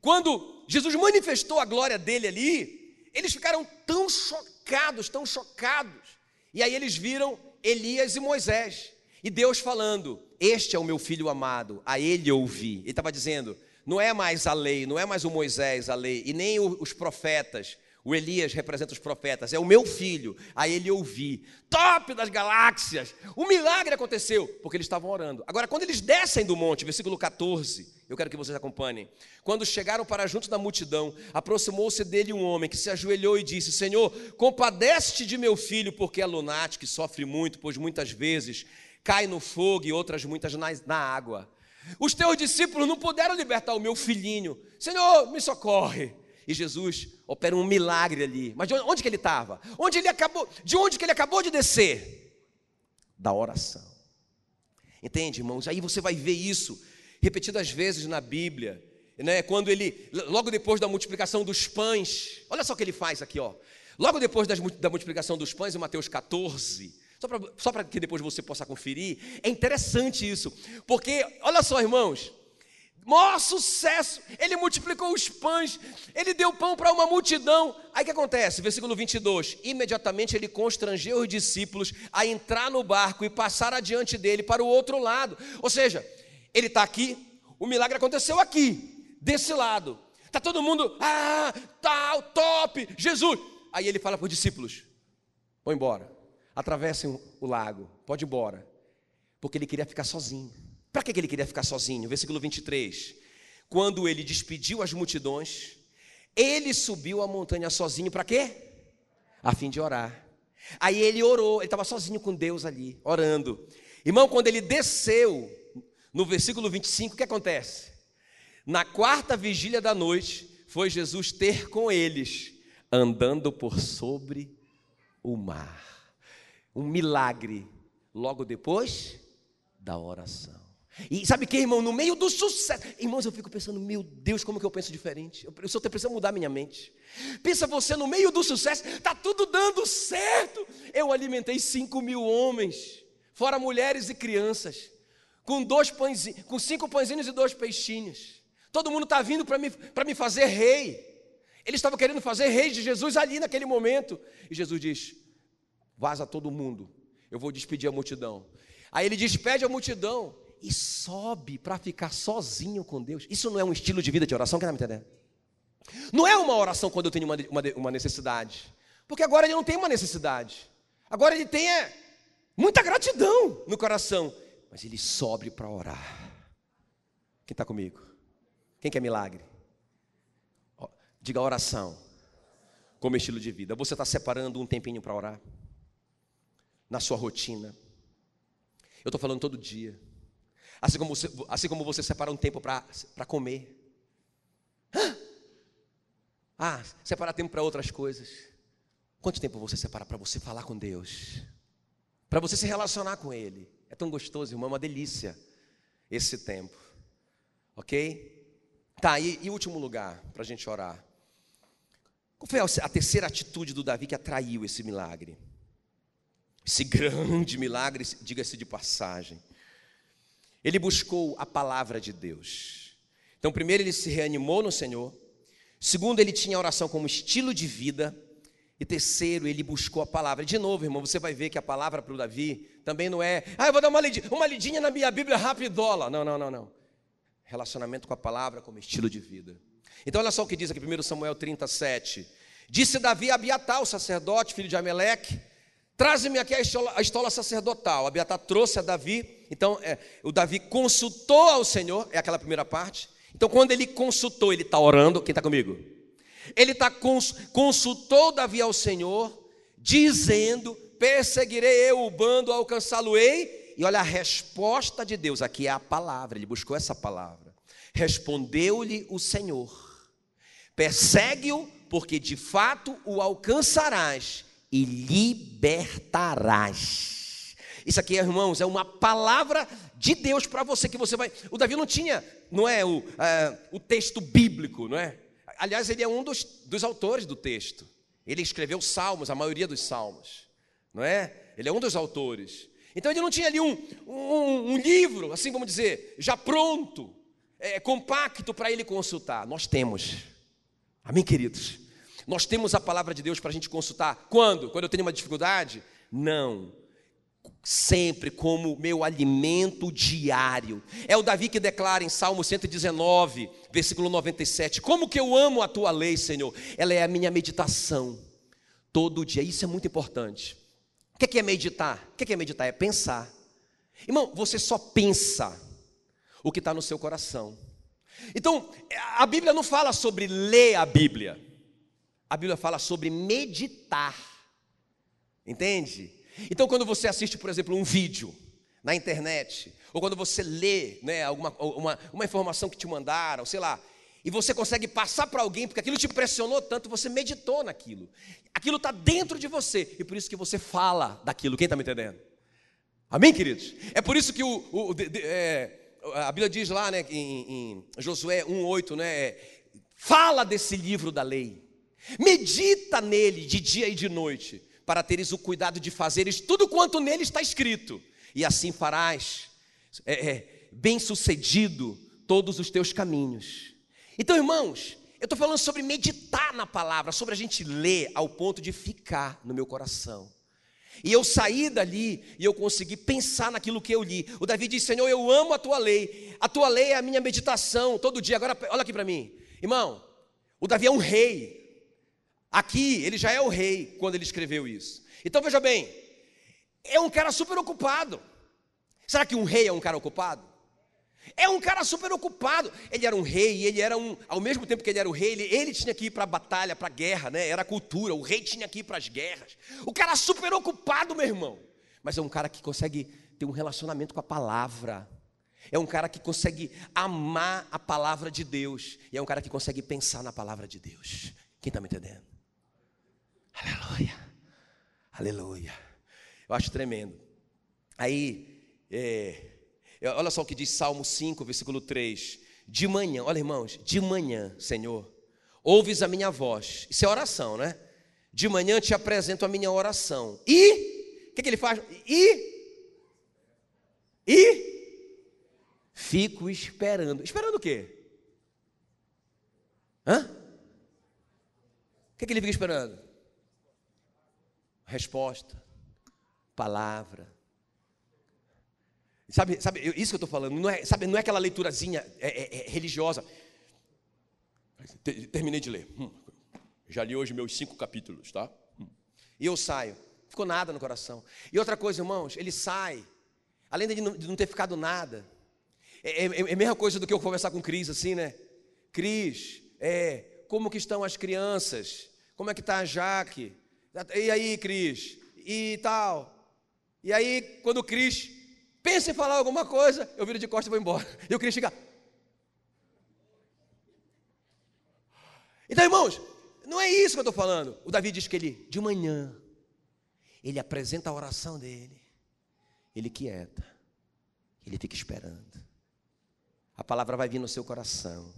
Quando Jesus manifestou a glória dele ali, eles ficaram tão chocados, tão chocados. E aí eles viram Elias e Moisés. E Deus falando: Este é o meu filho amado, a ele ouvi. Ele estava dizendo: Não é mais a lei, não é mais o Moisés a lei, e nem os profetas, o Elias representa os profetas, é o meu filho, a ele ouvi. Top das galáxias! O milagre aconteceu, porque eles estavam orando. Agora, quando eles descem do monte, versículo 14, eu quero que vocês acompanhem. Quando chegaram para junto da multidão, aproximou-se dele um homem que se ajoelhou e disse: Senhor, compadece de meu filho, porque é lunático e sofre muito, pois muitas vezes cai no fogo e outras muitas na, na água. Os teus discípulos não puderam libertar o meu filhinho. Senhor, me socorre. E Jesus opera um milagre ali. Mas de onde que ele estava? Onde ele acabou? De onde que ele acabou de descer? Da oração. Entende, irmãos? Aí você vai ver isso repetidas vezes na Bíblia. Né? Quando ele, logo depois da multiplicação dos pães, olha só o que ele faz aqui, ó. Logo depois das, da multiplicação dos pães, em Mateus 14, só para que depois você possa conferir, é interessante isso, porque, olha só, irmãos, maior sucesso. Ele multiplicou os pães, ele deu pão para uma multidão. Aí o que acontece? Versículo 22. Imediatamente ele constrangeu os discípulos a entrar no barco e passar adiante dele para o outro lado. Ou seja, ele está aqui, o milagre aconteceu aqui, desse lado. Está todo mundo, ah, tal, top, Jesus. Aí ele fala para os discípulos: vão embora. atravessem o lago, pode ir embora. Porque ele queria ficar sozinho. Para que ele queria ficar sozinho? Versículo 23. Quando ele despediu as multidões, ele subiu a montanha sozinho para quê? A fim de orar. Aí ele orou, ele estava sozinho com Deus ali, orando. Irmão, quando ele desceu, no versículo 25, o que acontece? Na quarta vigília da noite, foi Jesus ter com eles, andando por sobre o mar. Um milagre, logo depois da oração. E sabe que, irmão, no meio do sucesso, irmãos, eu fico pensando, meu Deus, como que eu penso diferente? Eu, eu só preciso mudar minha mente. Pensa você no meio do sucesso, está tudo dando certo. Eu alimentei 5 mil homens, fora mulheres e crianças, com dois pães, com cinco pãezinhos e dois peixinhos. Todo mundo está vindo para me, me fazer rei. Eles estavam querendo fazer rei de Jesus ali naquele momento. E Jesus diz: vaza todo mundo, eu vou despedir a multidão. Aí ele despede a multidão e sobe para ficar sozinho com Deus. Isso não é um estilo de vida de oração, está me entendendo? Não é uma oração quando eu tenho uma, uma, uma, necessidade, porque agora ele não tem uma necessidade, agora ele tem é, muita gratidão no coração, mas ele sobe para orar. Quem está comigo? Quem quer milagre? Diga oração como estilo de vida. Você está separando um tempinho para orar? Na sua rotina? Eu estou falando todo dia. Assim como você, assim como você separa um tempo para comer. Ah, separa tempo para outras coisas. Quanto tempo você separa para você falar com Deus? Para você se relacionar com Ele? É tão gostoso, irmão, é uma delícia esse tempo. Ok? Tá, e, e último lugar para a gente orar. Qual foi a terceira atitude do Davi que atraiu esse milagre? Esse grande milagre, diga-se de passagem. Ele buscou a palavra de Deus. Então, primeiro, ele se reanimou no Senhor. Segundo, ele tinha a oração como estilo de vida. E terceiro, ele buscou a palavra. De novo, irmão, você vai ver que a palavra para o Davi também não é, ah, eu vou dar uma lidinha, uma lidinha na minha Bíblia rapidola. Não, não, não, não. Relacionamento com a palavra como estilo de vida. Então, olha só o que diz aqui, 1 Samuel 37. Disse Davi a Abiatar, o sacerdote, filho de Ameleque, Traze-me aqui a estola, a estola sacerdotal. Abiatar trouxe a Davi. Então, é, o Davi consultou ao Senhor, é aquela primeira parte. Então, quando ele consultou, ele está orando. Quem está comigo? Ele tá cons, consultou Davi ao Senhor, dizendo: Perseguirei eu o bando, alcançá-lo-ei. E olha a resposta de Deus, aqui é a palavra, ele buscou essa palavra. Respondeu-lhe o Senhor: Persegue-o, porque de fato o alcançarás e libertarás. Isso aqui, irmãos, é uma palavra de Deus para você que você vai. O Davi não tinha, não é o, é, o texto bíblico, não é? Aliás, ele é um dos, dos autores do texto. Ele escreveu salmos, a maioria dos salmos, não é? Ele é um dos autores. Então ele não tinha ali um, um, um livro, assim vamos dizer, já pronto, é, compacto para ele consultar. Nós temos. Amém, queridos? Nós temos a palavra de Deus para a gente consultar. Quando? Quando eu tenho uma dificuldade? Não. Sempre como meu alimento diário. É o Davi que declara em Salmo 119, versículo 97: Como que eu amo a tua lei, Senhor? Ela é a minha meditação todo dia. Isso é muito importante. O que é meditar? O que é meditar? É pensar. Irmão, você só pensa o que está no seu coração. Então, a Bíblia não fala sobre ler a Bíblia a Bíblia fala sobre meditar. Entende? Então, quando você assiste, por exemplo, um vídeo na internet, ou quando você lê né, alguma uma, uma informação que te mandaram, sei lá, e você consegue passar para alguém, porque aquilo te pressionou tanto, você meditou naquilo. Aquilo está dentro de você, e por isso que você fala daquilo. Quem está me entendendo? Amém, queridos? É por isso que o, o de, de, é, a Bíblia diz lá né, em, em Josué 1,8, né, fala desse livro da lei. Medita nele de dia e de noite, para teres o cuidado de fazeres tudo quanto nele está escrito, e assim farás é, é, bem sucedido todos os teus caminhos. Então, irmãos, eu estou falando sobre meditar na palavra, sobre a gente ler ao ponto de ficar no meu coração. E eu saí dali e eu consegui pensar naquilo que eu li. O Davi disse: Senhor, eu amo a tua lei. A tua lei é a minha meditação todo dia. Agora, olha aqui para mim, irmão. O Davi é um rei. Aqui, ele já é o rei quando ele escreveu isso. Então veja bem, é um cara super ocupado. Será que um rei é um cara ocupado? É um cara super ocupado. Ele era um rei, ele era um. Ao mesmo tempo que ele era o rei, ele, ele tinha que ir para a batalha, para a guerra, né? Era a cultura. O rei tinha que ir para as guerras. O cara super ocupado, meu irmão. Mas é um cara que consegue ter um relacionamento com a palavra. É um cara que consegue amar a palavra de Deus. E é um cara que consegue pensar na palavra de Deus. Quem está me entendendo? Aleluia. Aleluia. Eu acho tremendo. Aí, é, olha só o que diz Salmo 5, versículo 3. De manhã, olha irmãos, de manhã, Senhor, ouves a minha voz. Isso é oração, né? De manhã te apresento a minha oração. E, o que, que ele faz? E, e, fico esperando. Esperando o quê? Hã? O que, que ele fica esperando? Resposta, palavra. Sabe, sabe isso que eu estou falando? Não é, sabe, não é aquela leiturazinha é, é, é religiosa. Terminei de ler. Hum, já li hoje meus cinco capítulos, tá? Hum. E eu saio. Ficou nada no coração. E outra coisa, irmãos, ele sai. Além de não, de não ter ficado nada. É, é, é, a mesma coisa do que eu conversar com Cris, assim, né? Cris, é, como que estão as crianças? Como é que está a Jaque? E aí, Cris? E tal. E aí, quando o Cris pensa em falar alguma coisa, eu viro de costas e vou embora. E o Cris fica. Então, irmãos, não é isso que eu estou falando. O Davi diz que ele, de manhã, ele apresenta a oração dele, ele quieta, ele fica esperando. A palavra vai vir no seu coração,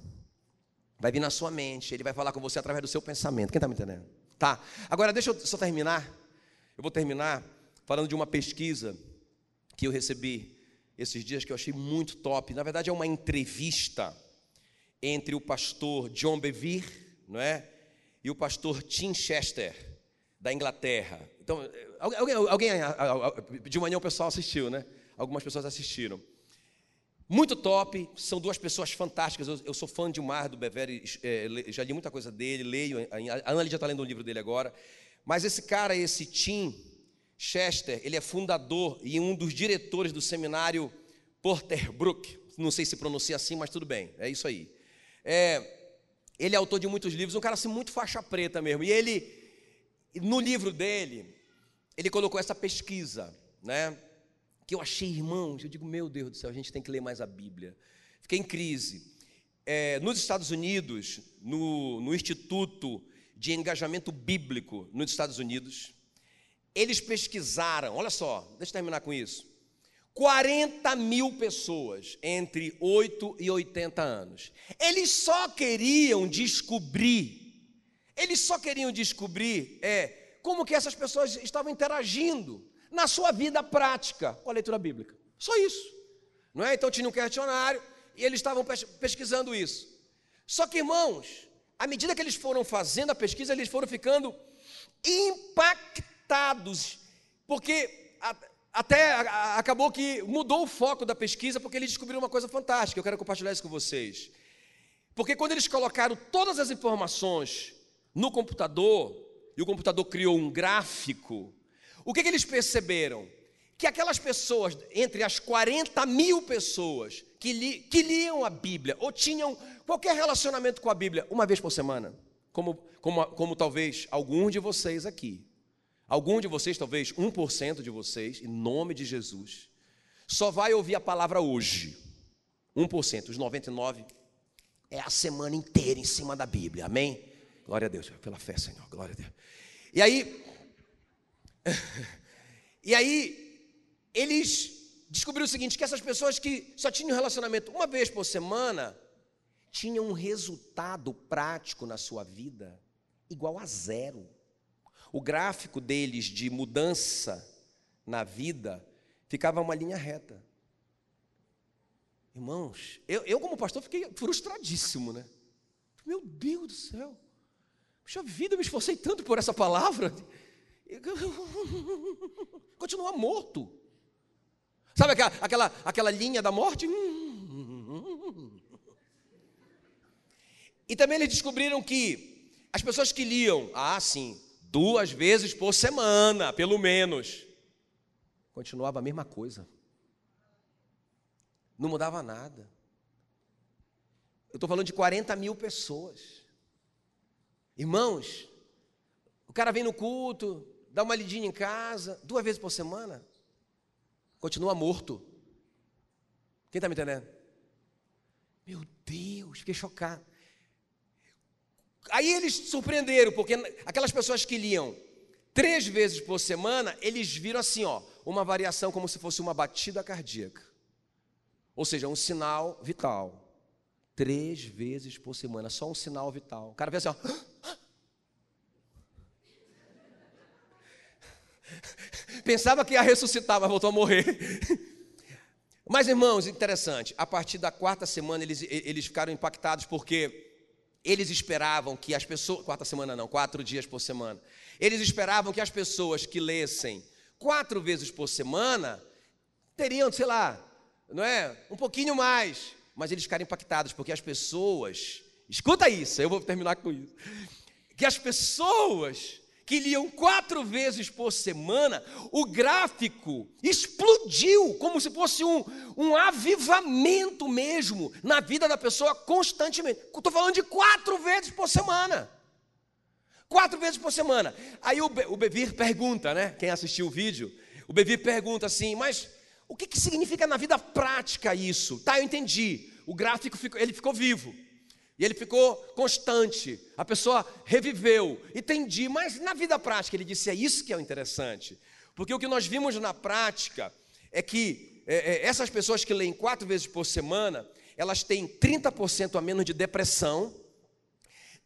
vai vir na sua mente, ele vai falar com você através do seu pensamento. Quem está me entendendo? Tá. Agora, deixa eu só terminar. Eu vou terminar falando de uma pesquisa que eu recebi esses dias que eu achei muito top. Na verdade, é uma entrevista entre o pastor John Bevere, não é? E o pastor Tim Chester, da Inglaterra. Então, alguém, alguém de manhã o pessoal assistiu, né? Algumas pessoas assistiram. Muito top, são duas pessoas fantásticas. Eu, eu sou fã demais do Bevere, é, já li muita coisa dele, leio. A Ana já está lendo um livro dele agora. Mas esse cara, esse Tim, Chester, ele é fundador e um dos diretores do seminário Porterbrook. Não sei se pronuncia assim, mas tudo bem, é isso aí. É, ele é autor de muitos livros, um cara assim muito faixa preta mesmo. E ele, no livro dele, ele colocou essa pesquisa, né? Que eu achei, irmãos, eu digo, meu Deus do céu, a gente tem que ler mais a Bíblia. Fiquei em crise. É, nos Estados Unidos, no, no Instituto de Engajamento Bíblico nos Estados Unidos, eles pesquisaram, olha só, deixa eu terminar com isso. 40 mil pessoas entre 8 e 80 anos. Eles só queriam descobrir, eles só queriam descobrir é, como que essas pessoas estavam interagindo na sua vida prática com a leitura bíblica. Só isso. Não é? Então tinha um questionário e eles estavam pesquisando isso. Só que, irmãos, à medida que eles foram fazendo a pesquisa, eles foram ficando impactados porque até acabou que mudou o foco da pesquisa, porque eles descobriram uma coisa fantástica. Eu quero compartilhar isso com vocês. Porque quando eles colocaram todas as informações no computador, e o computador criou um gráfico, o que, que eles perceberam? Que aquelas pessoas, entre as 40 mil pessoas que, li, que liam a Bíblia, ou tinham qualquer relacionamento com a Bíblia, uma vez por semana, como, como, como talvez alguns de vocês aqui, Algum de vocês, talvez 1% de vocês, em nome de Jesus, só vai ouvir a palavra hoje. 1%, os 99 é a semana inteira em cima da Bíblia. Amém? Glória a Deus, pela fé, Senhor. Glória a Deus. E aí E aí eles descobriram o seguinte, que essas pessoas que só tinham relacionamento uma vez por semana tinham um resultado prático na sua vida igual a zero o gráfico deles de mudança na vida ficava uma linha reta. Irmãos, eu, eu como pastor fiquei frustradíssimo, né? Meu Deus do céu. Puxa vida, eu me esforcei tanto por essa palavra. Continua morto. Sabe aquela, aquela, aquela linha da morte? E também eles descobriram que as pessoas que liam, ah, sim, duas vezes por semana, pelo menos. continuava a mesma coisa. Não mudava nada. Eu estou falando de 40 mil pessoas. Irmãos, o cara vem no culto, dá uma lidinha em casa, duas vezes por semana, continua morto. Quem está me entendendo? Meu Deus, fiquei chocado. Aí eles surpreenderam, porque aquelas pessoas que liam três vezes por semana, eles viram assim, ó, uma variação como se fosse uma batida cardíaca. Ou seja, um sinal vital. Três vezes por semana, só um sinal vital. O cara vê assim, ó. Pensava que ia ressuscitar, mas voltou a morrer. Mas, irmãos, interessante, a partir da quarta semana eles, eles ficaram impactados porque eles esperavam que as pessoas, quarta semana não, quatro dias por semana, eles esperavam que as pessoas que lessem quatro vezes por semana teriam, sei lá, não é? Um pouquinho mais, mas eles ficaram impactados porque as pessoas, escuta isso, eu vou terminar com isso, que as pessoas que liam quatro vezes por semana, o gráfico explodiu, como se fosse um, um avivamento mesmo na vida da pessoa constantemente. Estou falando de quatro vezes por semana. Quatro vezes por semana. Aí o, Be o Bevir pergunta, né? Quem assistiu o vídeo, o Bevir pergunta assim, mas o que, que significa na vida prática isso? Tá, eu entendi. O gráfico ficou, ele ficou vivo. E ele ficou constante, a pessoa reviveu, entendi, mas na vida prática, ele disse: é isso que é o interessante. Porque o que nós vimos na prática é que é, é, essas pessoas que leem quatro vezes por semana, elas têm 30% a menos de depressão,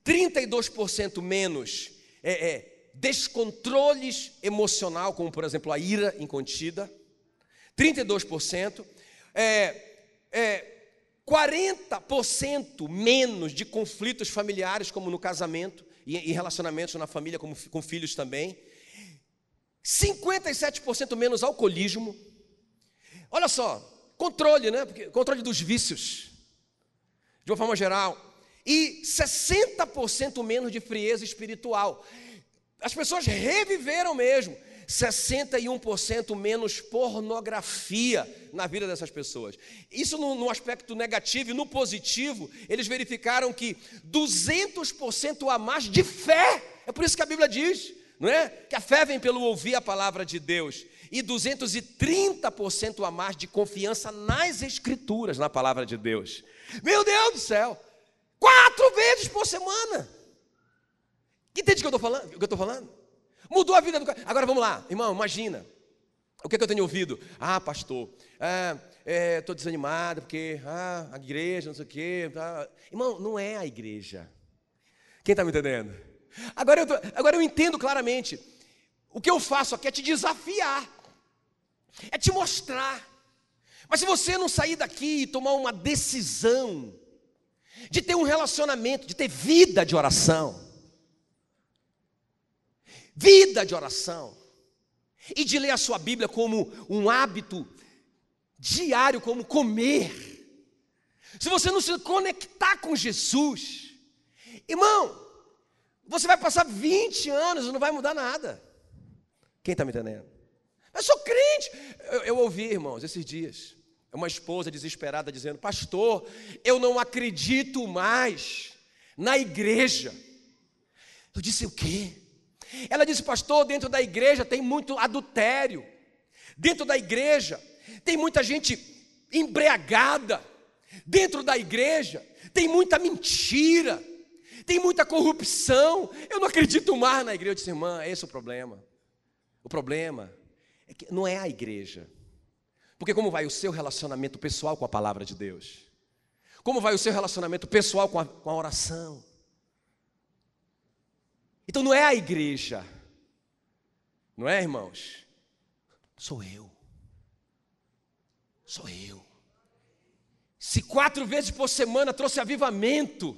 32% menos é, é, descontroles emocional, como por exemplo a ira incontida, 32%, é, é, 40% menos de conflitos familiares, como no casamento e relacionamentos na família, como com filhos também. 57% menos alcoolismo. Olha só, controle, né? Porque, controle dos vícios, de uma forma geral. E 60% menos de frieza espiritual. As pessoas reviveram mesmo. 61% menos pornografia na vida dessas pessoas. Isso no, no, aspecto negativo e no positivo, eles verificaram que 200% a mais de fé. É por isso que a Bíblia diz, não é? Que a fé vem pelo ouvir a palavra de Deus. E 230% a mais de confiança nas escrituras, na palavra de Deus. Meu Deus do céu! Quatro vezes por semana. Entende o que eu estou falando? O que eu estou falando? Mudou a vida do cara. Agora vamos lá, irmão, imagina. O que, é que eu tenho ouvido? Ah, pastor, estou é, desanimado porque ah, a igreja, não sei o quê. Ah. Irmão, não é a igreja. Quem está me entendendo? Agora eu, tô, agora eu entendo claramente. O que eu faço aqui é te desafiar, é te mostrar. Mas se você não sair daqui e tomar uma decisão de ter um relacionamento, de ter vida de oração, vida de oração e de ler a sua Bíblia como um hábito diário, como comer. Se você não se conectar com Jesus, irmão, você vai passar 20 anos e não vai mudar nada. Quem está me entendendo? Eu sou crente. Eu, eu ouvi, irmãos, esses dias, uma esposa desesperada dizendo: Pastor, eu não acredito mais na igreja. Eu disse: O quê? Ela disse, pastor, dentro da igreja tem muito adultério, dentro da igreja tem muita gente embriagada, dentro da igreja tem muita mentira, tem muita corrupção. Eu não acredito mais na igreja. Eu disse, irmã, esse é o problema. O problema é que não é a igreja. Porque como vai o seu relacionamento pessoal com a palavra de Deus? Como vai o seu relacionamento pessoal com a, com a oração? Então não é a igreja, não é, irmãos? Sou eu. Sou eu. Se quatro vezes por semana trouxe avivamento,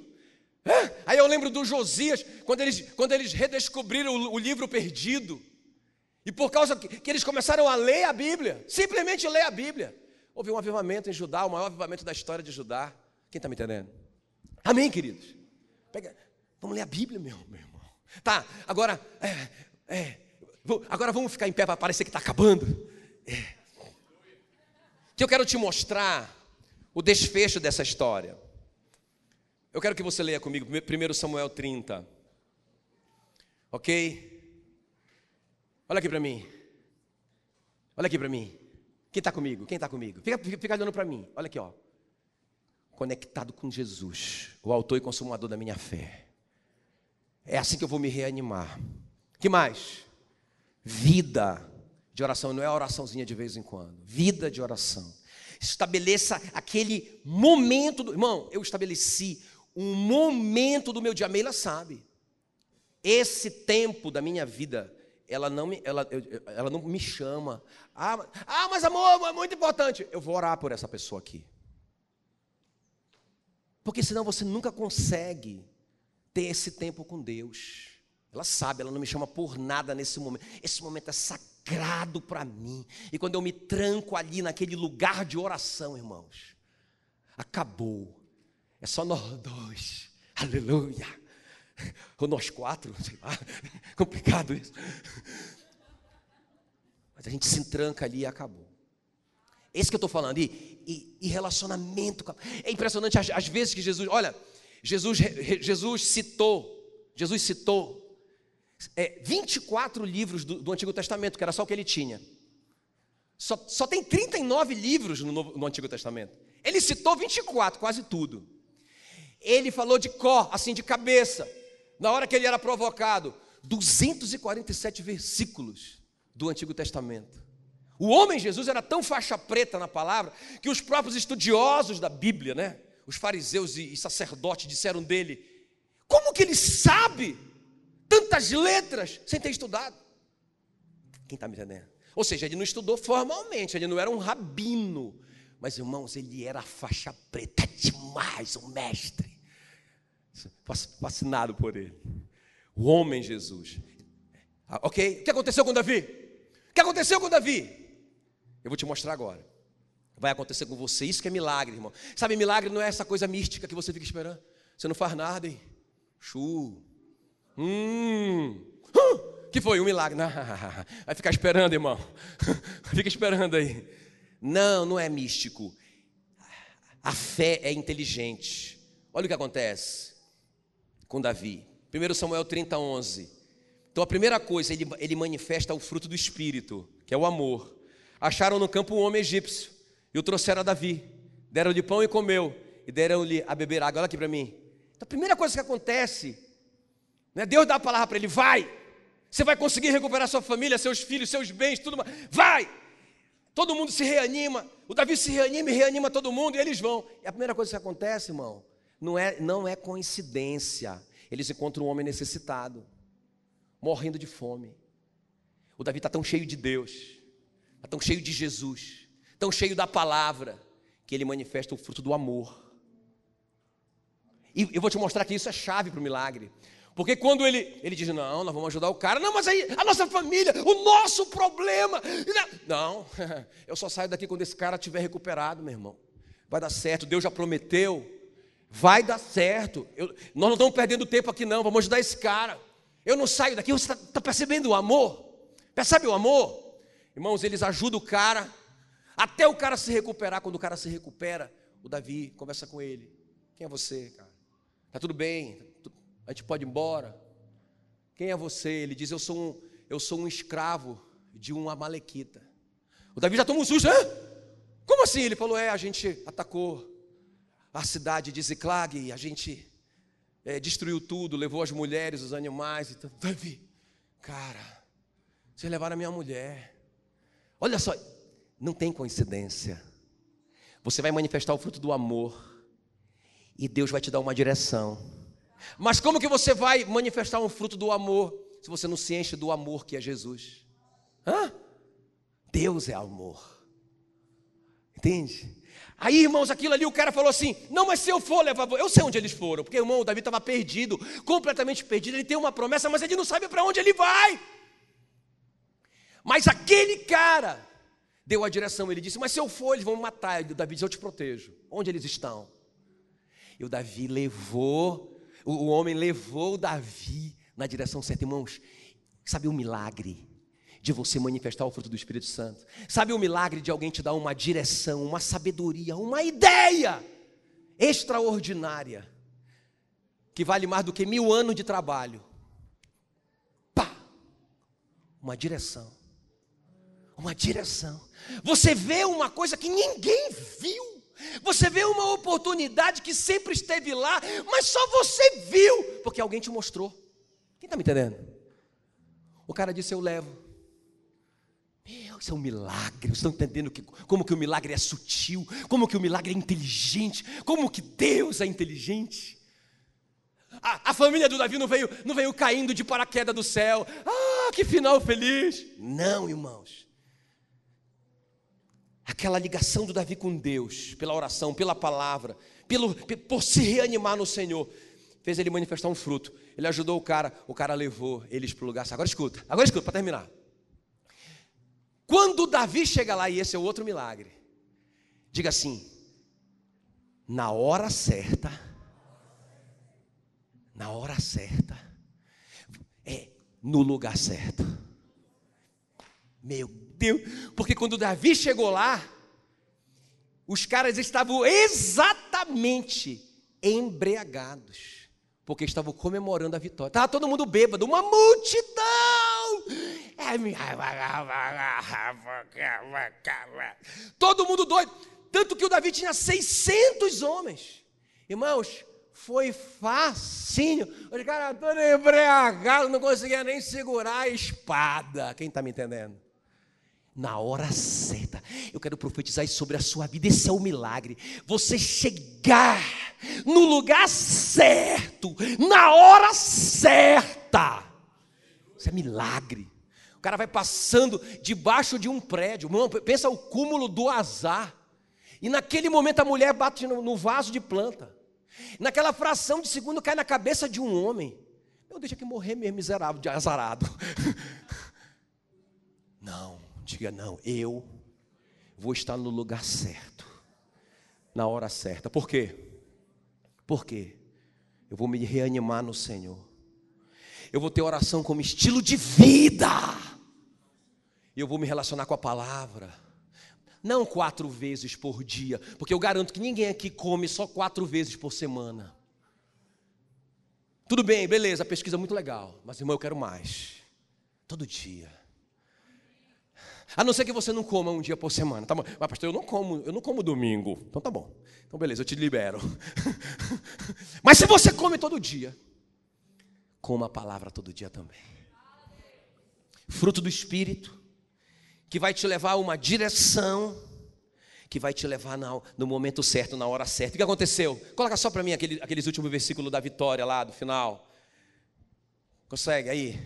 aí eu lembro do Josias, quando eles, quando eles redescobriram o, o livro perdido, e por causa que, que eles começaram a ler a Bíblia, simplesmente ler a Bíblia, houve um avivamento em Judá, o maior avivamento da história de Judá. Quem está me entendendo? Amém, queridos? Pega, vamos ler a Bíblia, meu, meu. Tá, agora, é, é, agora vamos ficar em pé para parecer que está acabando. Que eu quero te mostrar o desfecho dessa história. Eu quero que você leia comigo 1 Samuel 30. Ok? Olha aqui para mim. Olha aqui para mim. Quem está comigo? Quem está comigo? Fica, fica olhando para mim. Olha aqui, ó. Conectado com Jesus, o autor e consumador da minha fé. É assim que eu vou me reanimar. Que mais? Vida de oração, não é oraçãozinha de vez em quando. Vida de oração. Estabeleça aquele momento do. Irmão, eu estabeleci um momento do meu dia. Meila sabe. Esse tempo da minha vida, ela não me, ela, ela não me chama. Ah, ah, mas amor, é muito importante. Eu vou orar por essa pessoa aqui. Porque senão você nunca consegue ter esse tempo com Deus. Ela sabe, ela não me chama por nada nesse momento. Esse momento é sagrado para mim. E quando eu me tranco ali naquele lugar de oração, irmãos, acabou. É só nós dois. Aleluia. Ou nós quatro, sei lá. Complicado isso. Mas a gente se tranca ali e acabou. Esse que eu estou falando. E, e, e relacionamento. É impressionante as vezes que Jesus. Olha, Jesus, Jesus citou. Jesus citou é, 24 livros do, do, Antigo Testamento, que era só o que ele tinha. Só, só tem 39 livros no, Novo, no Antigo Testamento. Ele citou 24, quase tudo. Ele falou de cor, assim, de cabeça. Na hora que ele era provocado, 247 versículos do Antigo Testamento. O homem Jesus era tão faixa preta na palavra que os próprios estudiosos da Bíblia, né, os fariseus e sacerdotes disseram dele: como que ele sabe tantas letras sem ter estudado. Quem está me entendendo? Ou seja, ele não estudou formalmente, ele não era um rabino. Mas, irmãos, ele era faixa preta demais, um mestre. Fascinado por ele. O homem Jesus. Ah, ok? O que aconteceu com Davi? O que aconteceu com Davi? Eu vou te mostrar agora. Vai acontecer com você. Isso que é milagre, irmão. Sabe, milagre não é essa coisa mística que você fica esperando. Você não faz nada, hein? Chu, Hum. que foi? Um milagre. Não, vai ficar esperando, irmão. Fica esperando aí. Não, não é místico. A fé é inteligente. Olha o que acontece com Davi. 1 Samuel 30, 11. Então a primeira coisa, ele, ele manifesta o fruto do Espírito, que é o amor. Acharam no campo um homem egípcio e o trouxeram a Davi. Deram-lhe pão e comeu, e deram-lhe a beber água. Olha aqui para mim. Então a primeira coisa que acontece né? Deus dá a palavra para ele: vai, você vai conseguir recuperar sua família, seus filhos, seus bens, tudo mais. Vai! Todo mundo se reanima, o Davi se reanima e reanima todo mundo, e eles vão. E a primeira coisa que acontece, irmão, não é, não é coincidência. Eles encontram um homem necessitado, morrendo de fome. O Davi está tão cheio de Deus, está tão cheio de Jesus, tão cheio da palavra, que ele manifesta o fruto do amor. E eu vou te mostrar que isso é chave para o milagre. Porque quando ele, ele diz, não, nós vamos ajudar o cara, não, mas aí a nossa família, o nosso problema. Não, eu só saio daqui quando esse cara estiver recuperado, meu irmão. Vai dar certo, Deus já prometeu, vai dar certo. Eu, nós não estamos perdendo tempo aqui, não, vamos ajudar esse cara. Eu não saio daqui, você está tá percebendo o amor? Percebe o amor? Irmãos, eles ajudam o cara, até o cara se recuperar. Quando o cara se recupera, o Davi conversa com ele: Quem é você, cara? Tá tudo bem? a gente pode ir embora. Quem é você? Ele diz: Eu sou um, eu sou um escravo de um Amalequita. O Davi já tomou um susto. Hã? Como assim? Ele falou: É, a gente atacou a cidade de Ziclag, a gente é, destruiu tudo, levou as mulheres, os animais. Então, Davi, cara, vocês levaram a minha mulher. Olha só, não tem coincidência. Você vai manifestar o fruto do amor, e Deus vai te dar uma direção. Mas como que você vai manifestar um fruto do amor se você não se enche do amor que é Jesus? Hã? Deus é amor. Entende? Aí, irmãos, aquilo ali, o cara falou assim: Não, mas se eu for levar. Eu sei onde eles foram, porque o irmão Davi estava perdido, completamente perdido. Ele tem uma promessa, mas ele não sabe para onde ele vai. Mas aquele cara deu a direção. Ele disse: Mas se eu for, eles vão me matar. E o Davi disse: Eu te protejo. Onde eles estão? E o Davi levou o, o homem levou Davi na direção certa. Irmãos, sabe o milagre de você manifestar o fruto do Espírito Santo. Sabe o milagre de alguém te dar uma direção, uma sabedoria, uma ideia extraordinária, que vale mais do que mil anos de trabalho. Pá! Uma direção. Uma direção. Você vê uma coisa que ninguém viu. Você vê uma oportunidade que sempre esteve lá, mas só você viu, porque alguém te mostrou. Quem está me entendendo? O cara disse: Eu levo. Meu, isso é um milagre. Vocês estão entendendo que, como que o milagre é sutil, como que o milagre é inteligente, como que Deus é inteligente. A, a, família do Davi não veio, não veio caindo de paraquedas do céu. Ah, que final feliz. Não, irmãos. Aquela ligação do Davi com Deus, pela oração, pela palavra, pelo, por se reanimar no Senhor, fez ele manifestar um fruto. Ele ajudou o cara, o cara levou eles para o lugar. Agora escuta, agora escuta, para terminar. Quando Davi chega lá, e esse é outro milagre, diga assim: na hora certa, na hora certa, é no lugar certo. Meu Deus, porque quando Davi chegou lá, os caras estavam exatamente embriagados, porque estavam comemorando a vitória. Estava todo mundo bêbado, uma multidão. Todo mundo doido. Tanto que o Davi tinha 600 homens. Irmãos, foi facinho. Os caras todos embriagados, não conseguia nem segurar a espada. Quem está me entendendo? Na hora certa, eu quero profetizar sobre a sua vida. Esse é o milagre. Você chegar no lugar certo, na hora certa. Isso é milagre cara vai passando debaixo de um prédio. Pensa o cúmulo do azar. E naquele momento a mulher bate no, vaso de planta. Naquela fração de segundo cai na cabeça de um homem. Eu deixa que morrer mesmo, miserável, de azarado. Não, diga não, eu vou estar no lugar certo, na hora certa. Por quê? Por quê? Eu vou me reanimar no Senhor. Eu vou ter oração como estilo de vida. E eu vou me relacionar com a palavra. Não quatro vezes por dia, porque eu garanto que ninguém aqui come só quatro vezes por semana. Tudo bem, beleza, pesquisa muito legal, mas irmão, eu quero mais. Todo dia. A não ser que você não coma um dia por semana. Tá bom. Mas, pastor, eu não como, eu não como domingo. Então tá bom. Então beleza, eu te libero. Mas se você come todo dia, coma a palavra todo dia também. Fruto do Espírito que vai te levar a uma direção, que vai te levar no momento certo, na hora certa. O que aconteceu? Coloca só para mim aquele, aqueles últimos versículos da vitória lá do final. Consegue aí?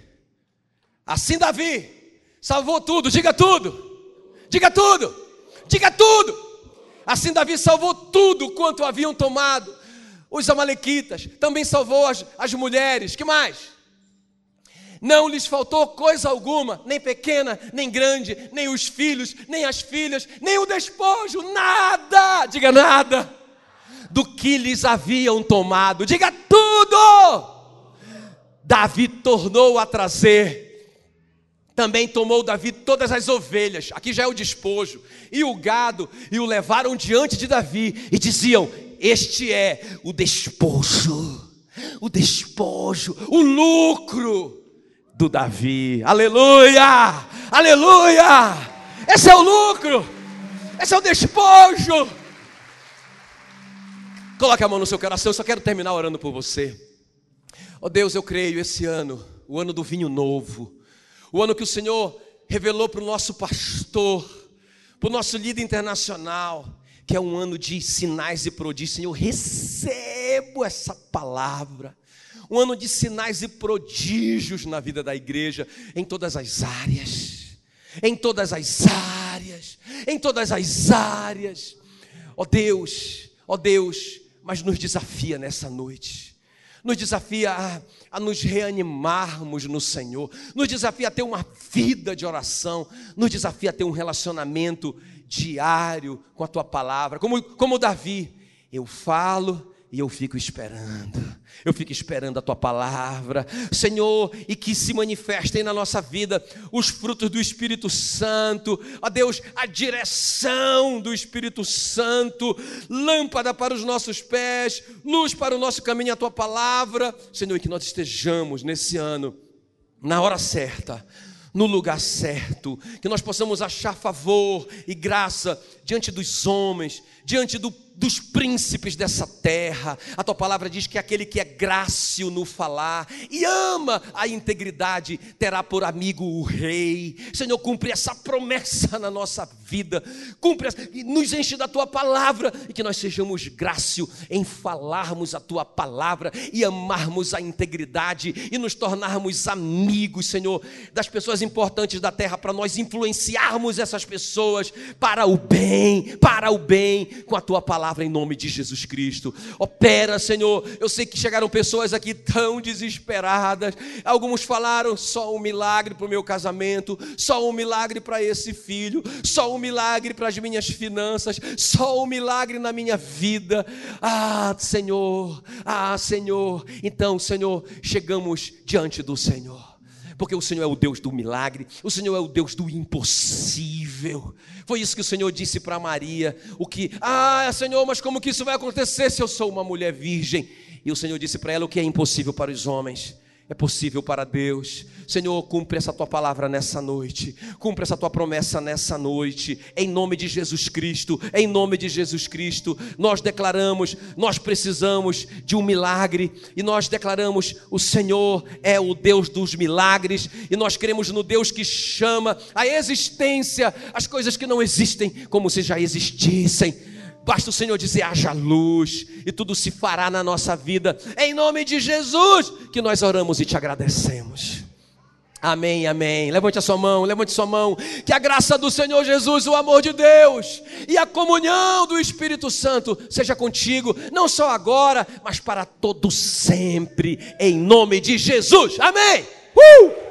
Assim Davi salvou tudo, diga tudo, diga tudo, diga tudo. Assim Davi salvou tudo quanto haviam tomado. Os amalequitas, também salvou as, as mulheres, que mais? Não lhes faltou coisa alguma, nem pequena, nem grande, nem os filhos, nem as filhas, nem o despojo, nada, diga nada, do que lhes haviam tomado, diga tudo. Davi tornou a trazer, também tomou Davi todas as ovelhas, aqui já é o despojo, e o gado, e o levaram diante de Davi, e diziam: Este é o despojo, o despojo, o lucro do Davi. Aleluia! Aleluia! Esse é o lucro. Esse é o despojo. Coloque a mão no seu coração, eu só quero terminar orando por você. Oh Deus, eu creio esse ano, o ano do vinho novo, o ano que o Senhor revelou para o nosso pastor, para o nosso líder internacional, que é um ano de sinais e prodígios. Senhor, recebo essa palavra um ano de sinais e prodígios na vida da igreja, em todas as áreas, em todas as áreas, em todas as áreas. Ó oh Deus, ó oh Deus, mas nos desafia nessa noite, nos desafia a, a nos reanimarmos no Senhor, nos desafia a ter uma vida de oração, nos desafia a ter um relacionamento diário com a tua palavra, como, como Davi, eu falo e eu fico esperando, eu fico esperando a tua palavra, Senhor, e que se manifestem na nossa vida os frutos do Espírito Santo, ó Deus, a direção do Espírito Santo, lâmpada para os nossos pés, luz para o nosso caminho, a tua palavra, Senhor, e que nós estejamos nesse ano, na hora certa, no lugar certo, que nós possamos achar favor e graça diante dos homens, diante do dos príncipes dessa terra. A tua palavra diz que aquele que é grácil no falar e ama a integridade terá por amigo o rei. Senhor, cumpre essa promessa na nossa vida. Cumpre nos enche da tua palavra e que nós sejamos grácil em falarmos a tua palavra e amarmos a integridade e nos tornarmos amigos, Senhor, das pessoas importantes da terra para nós influenciarmos essas pessoas para o bem, para o bem com a tua palavra palavra em nome de Jesus Cristo. Opera, Senhor. Eu sei que chegaram pessoas aqui tão desesperadas. Alguns falaram só um milagre para o meu casamento, só um milagre para esse filho, só um milagre para as minhas finanças, só um milagre na minha vida. Ah, Senhor, ah, Senhor. Então, Senhor, chegamos diante do Senhor porque o Senhor é o Deus do milagre, o Senhor é o Deus do impossível. Foi isso que o Senhor disse para Maria, o que, ah, Senhor, mas como que isso vai acontecer se eu sou uma mulher virgem? E o Senhor disse para ela o que é impossível para os homens é possível para Deus. Senhor, cumpre essa tua palavra nessa noite, cumpre essa tua promessa nessa noite, em nome de Jesus Cristo, em nome de Jesus Cristo. Nós declaramos, nós precisamos de um milagre, e nós declaramos: o Senhor é o Deus dos milagres, e nós cremos no Deus que chama a existência as coisas que não existem como se já existissem. Basta o Senhor dizer: haja luz, e tudo se fará na nossa vida. Em nome de Jesus, que nós oramos e te agradecemos. Amém, amém. Levante a sua mão, levante sua mão. Que a graça do Senhor Jesus, o amor de Deus e a comunhão do Espírito Santo seja contigo, não só agora, mas para todo sempre, em nome de Jesus. Amém. Uh!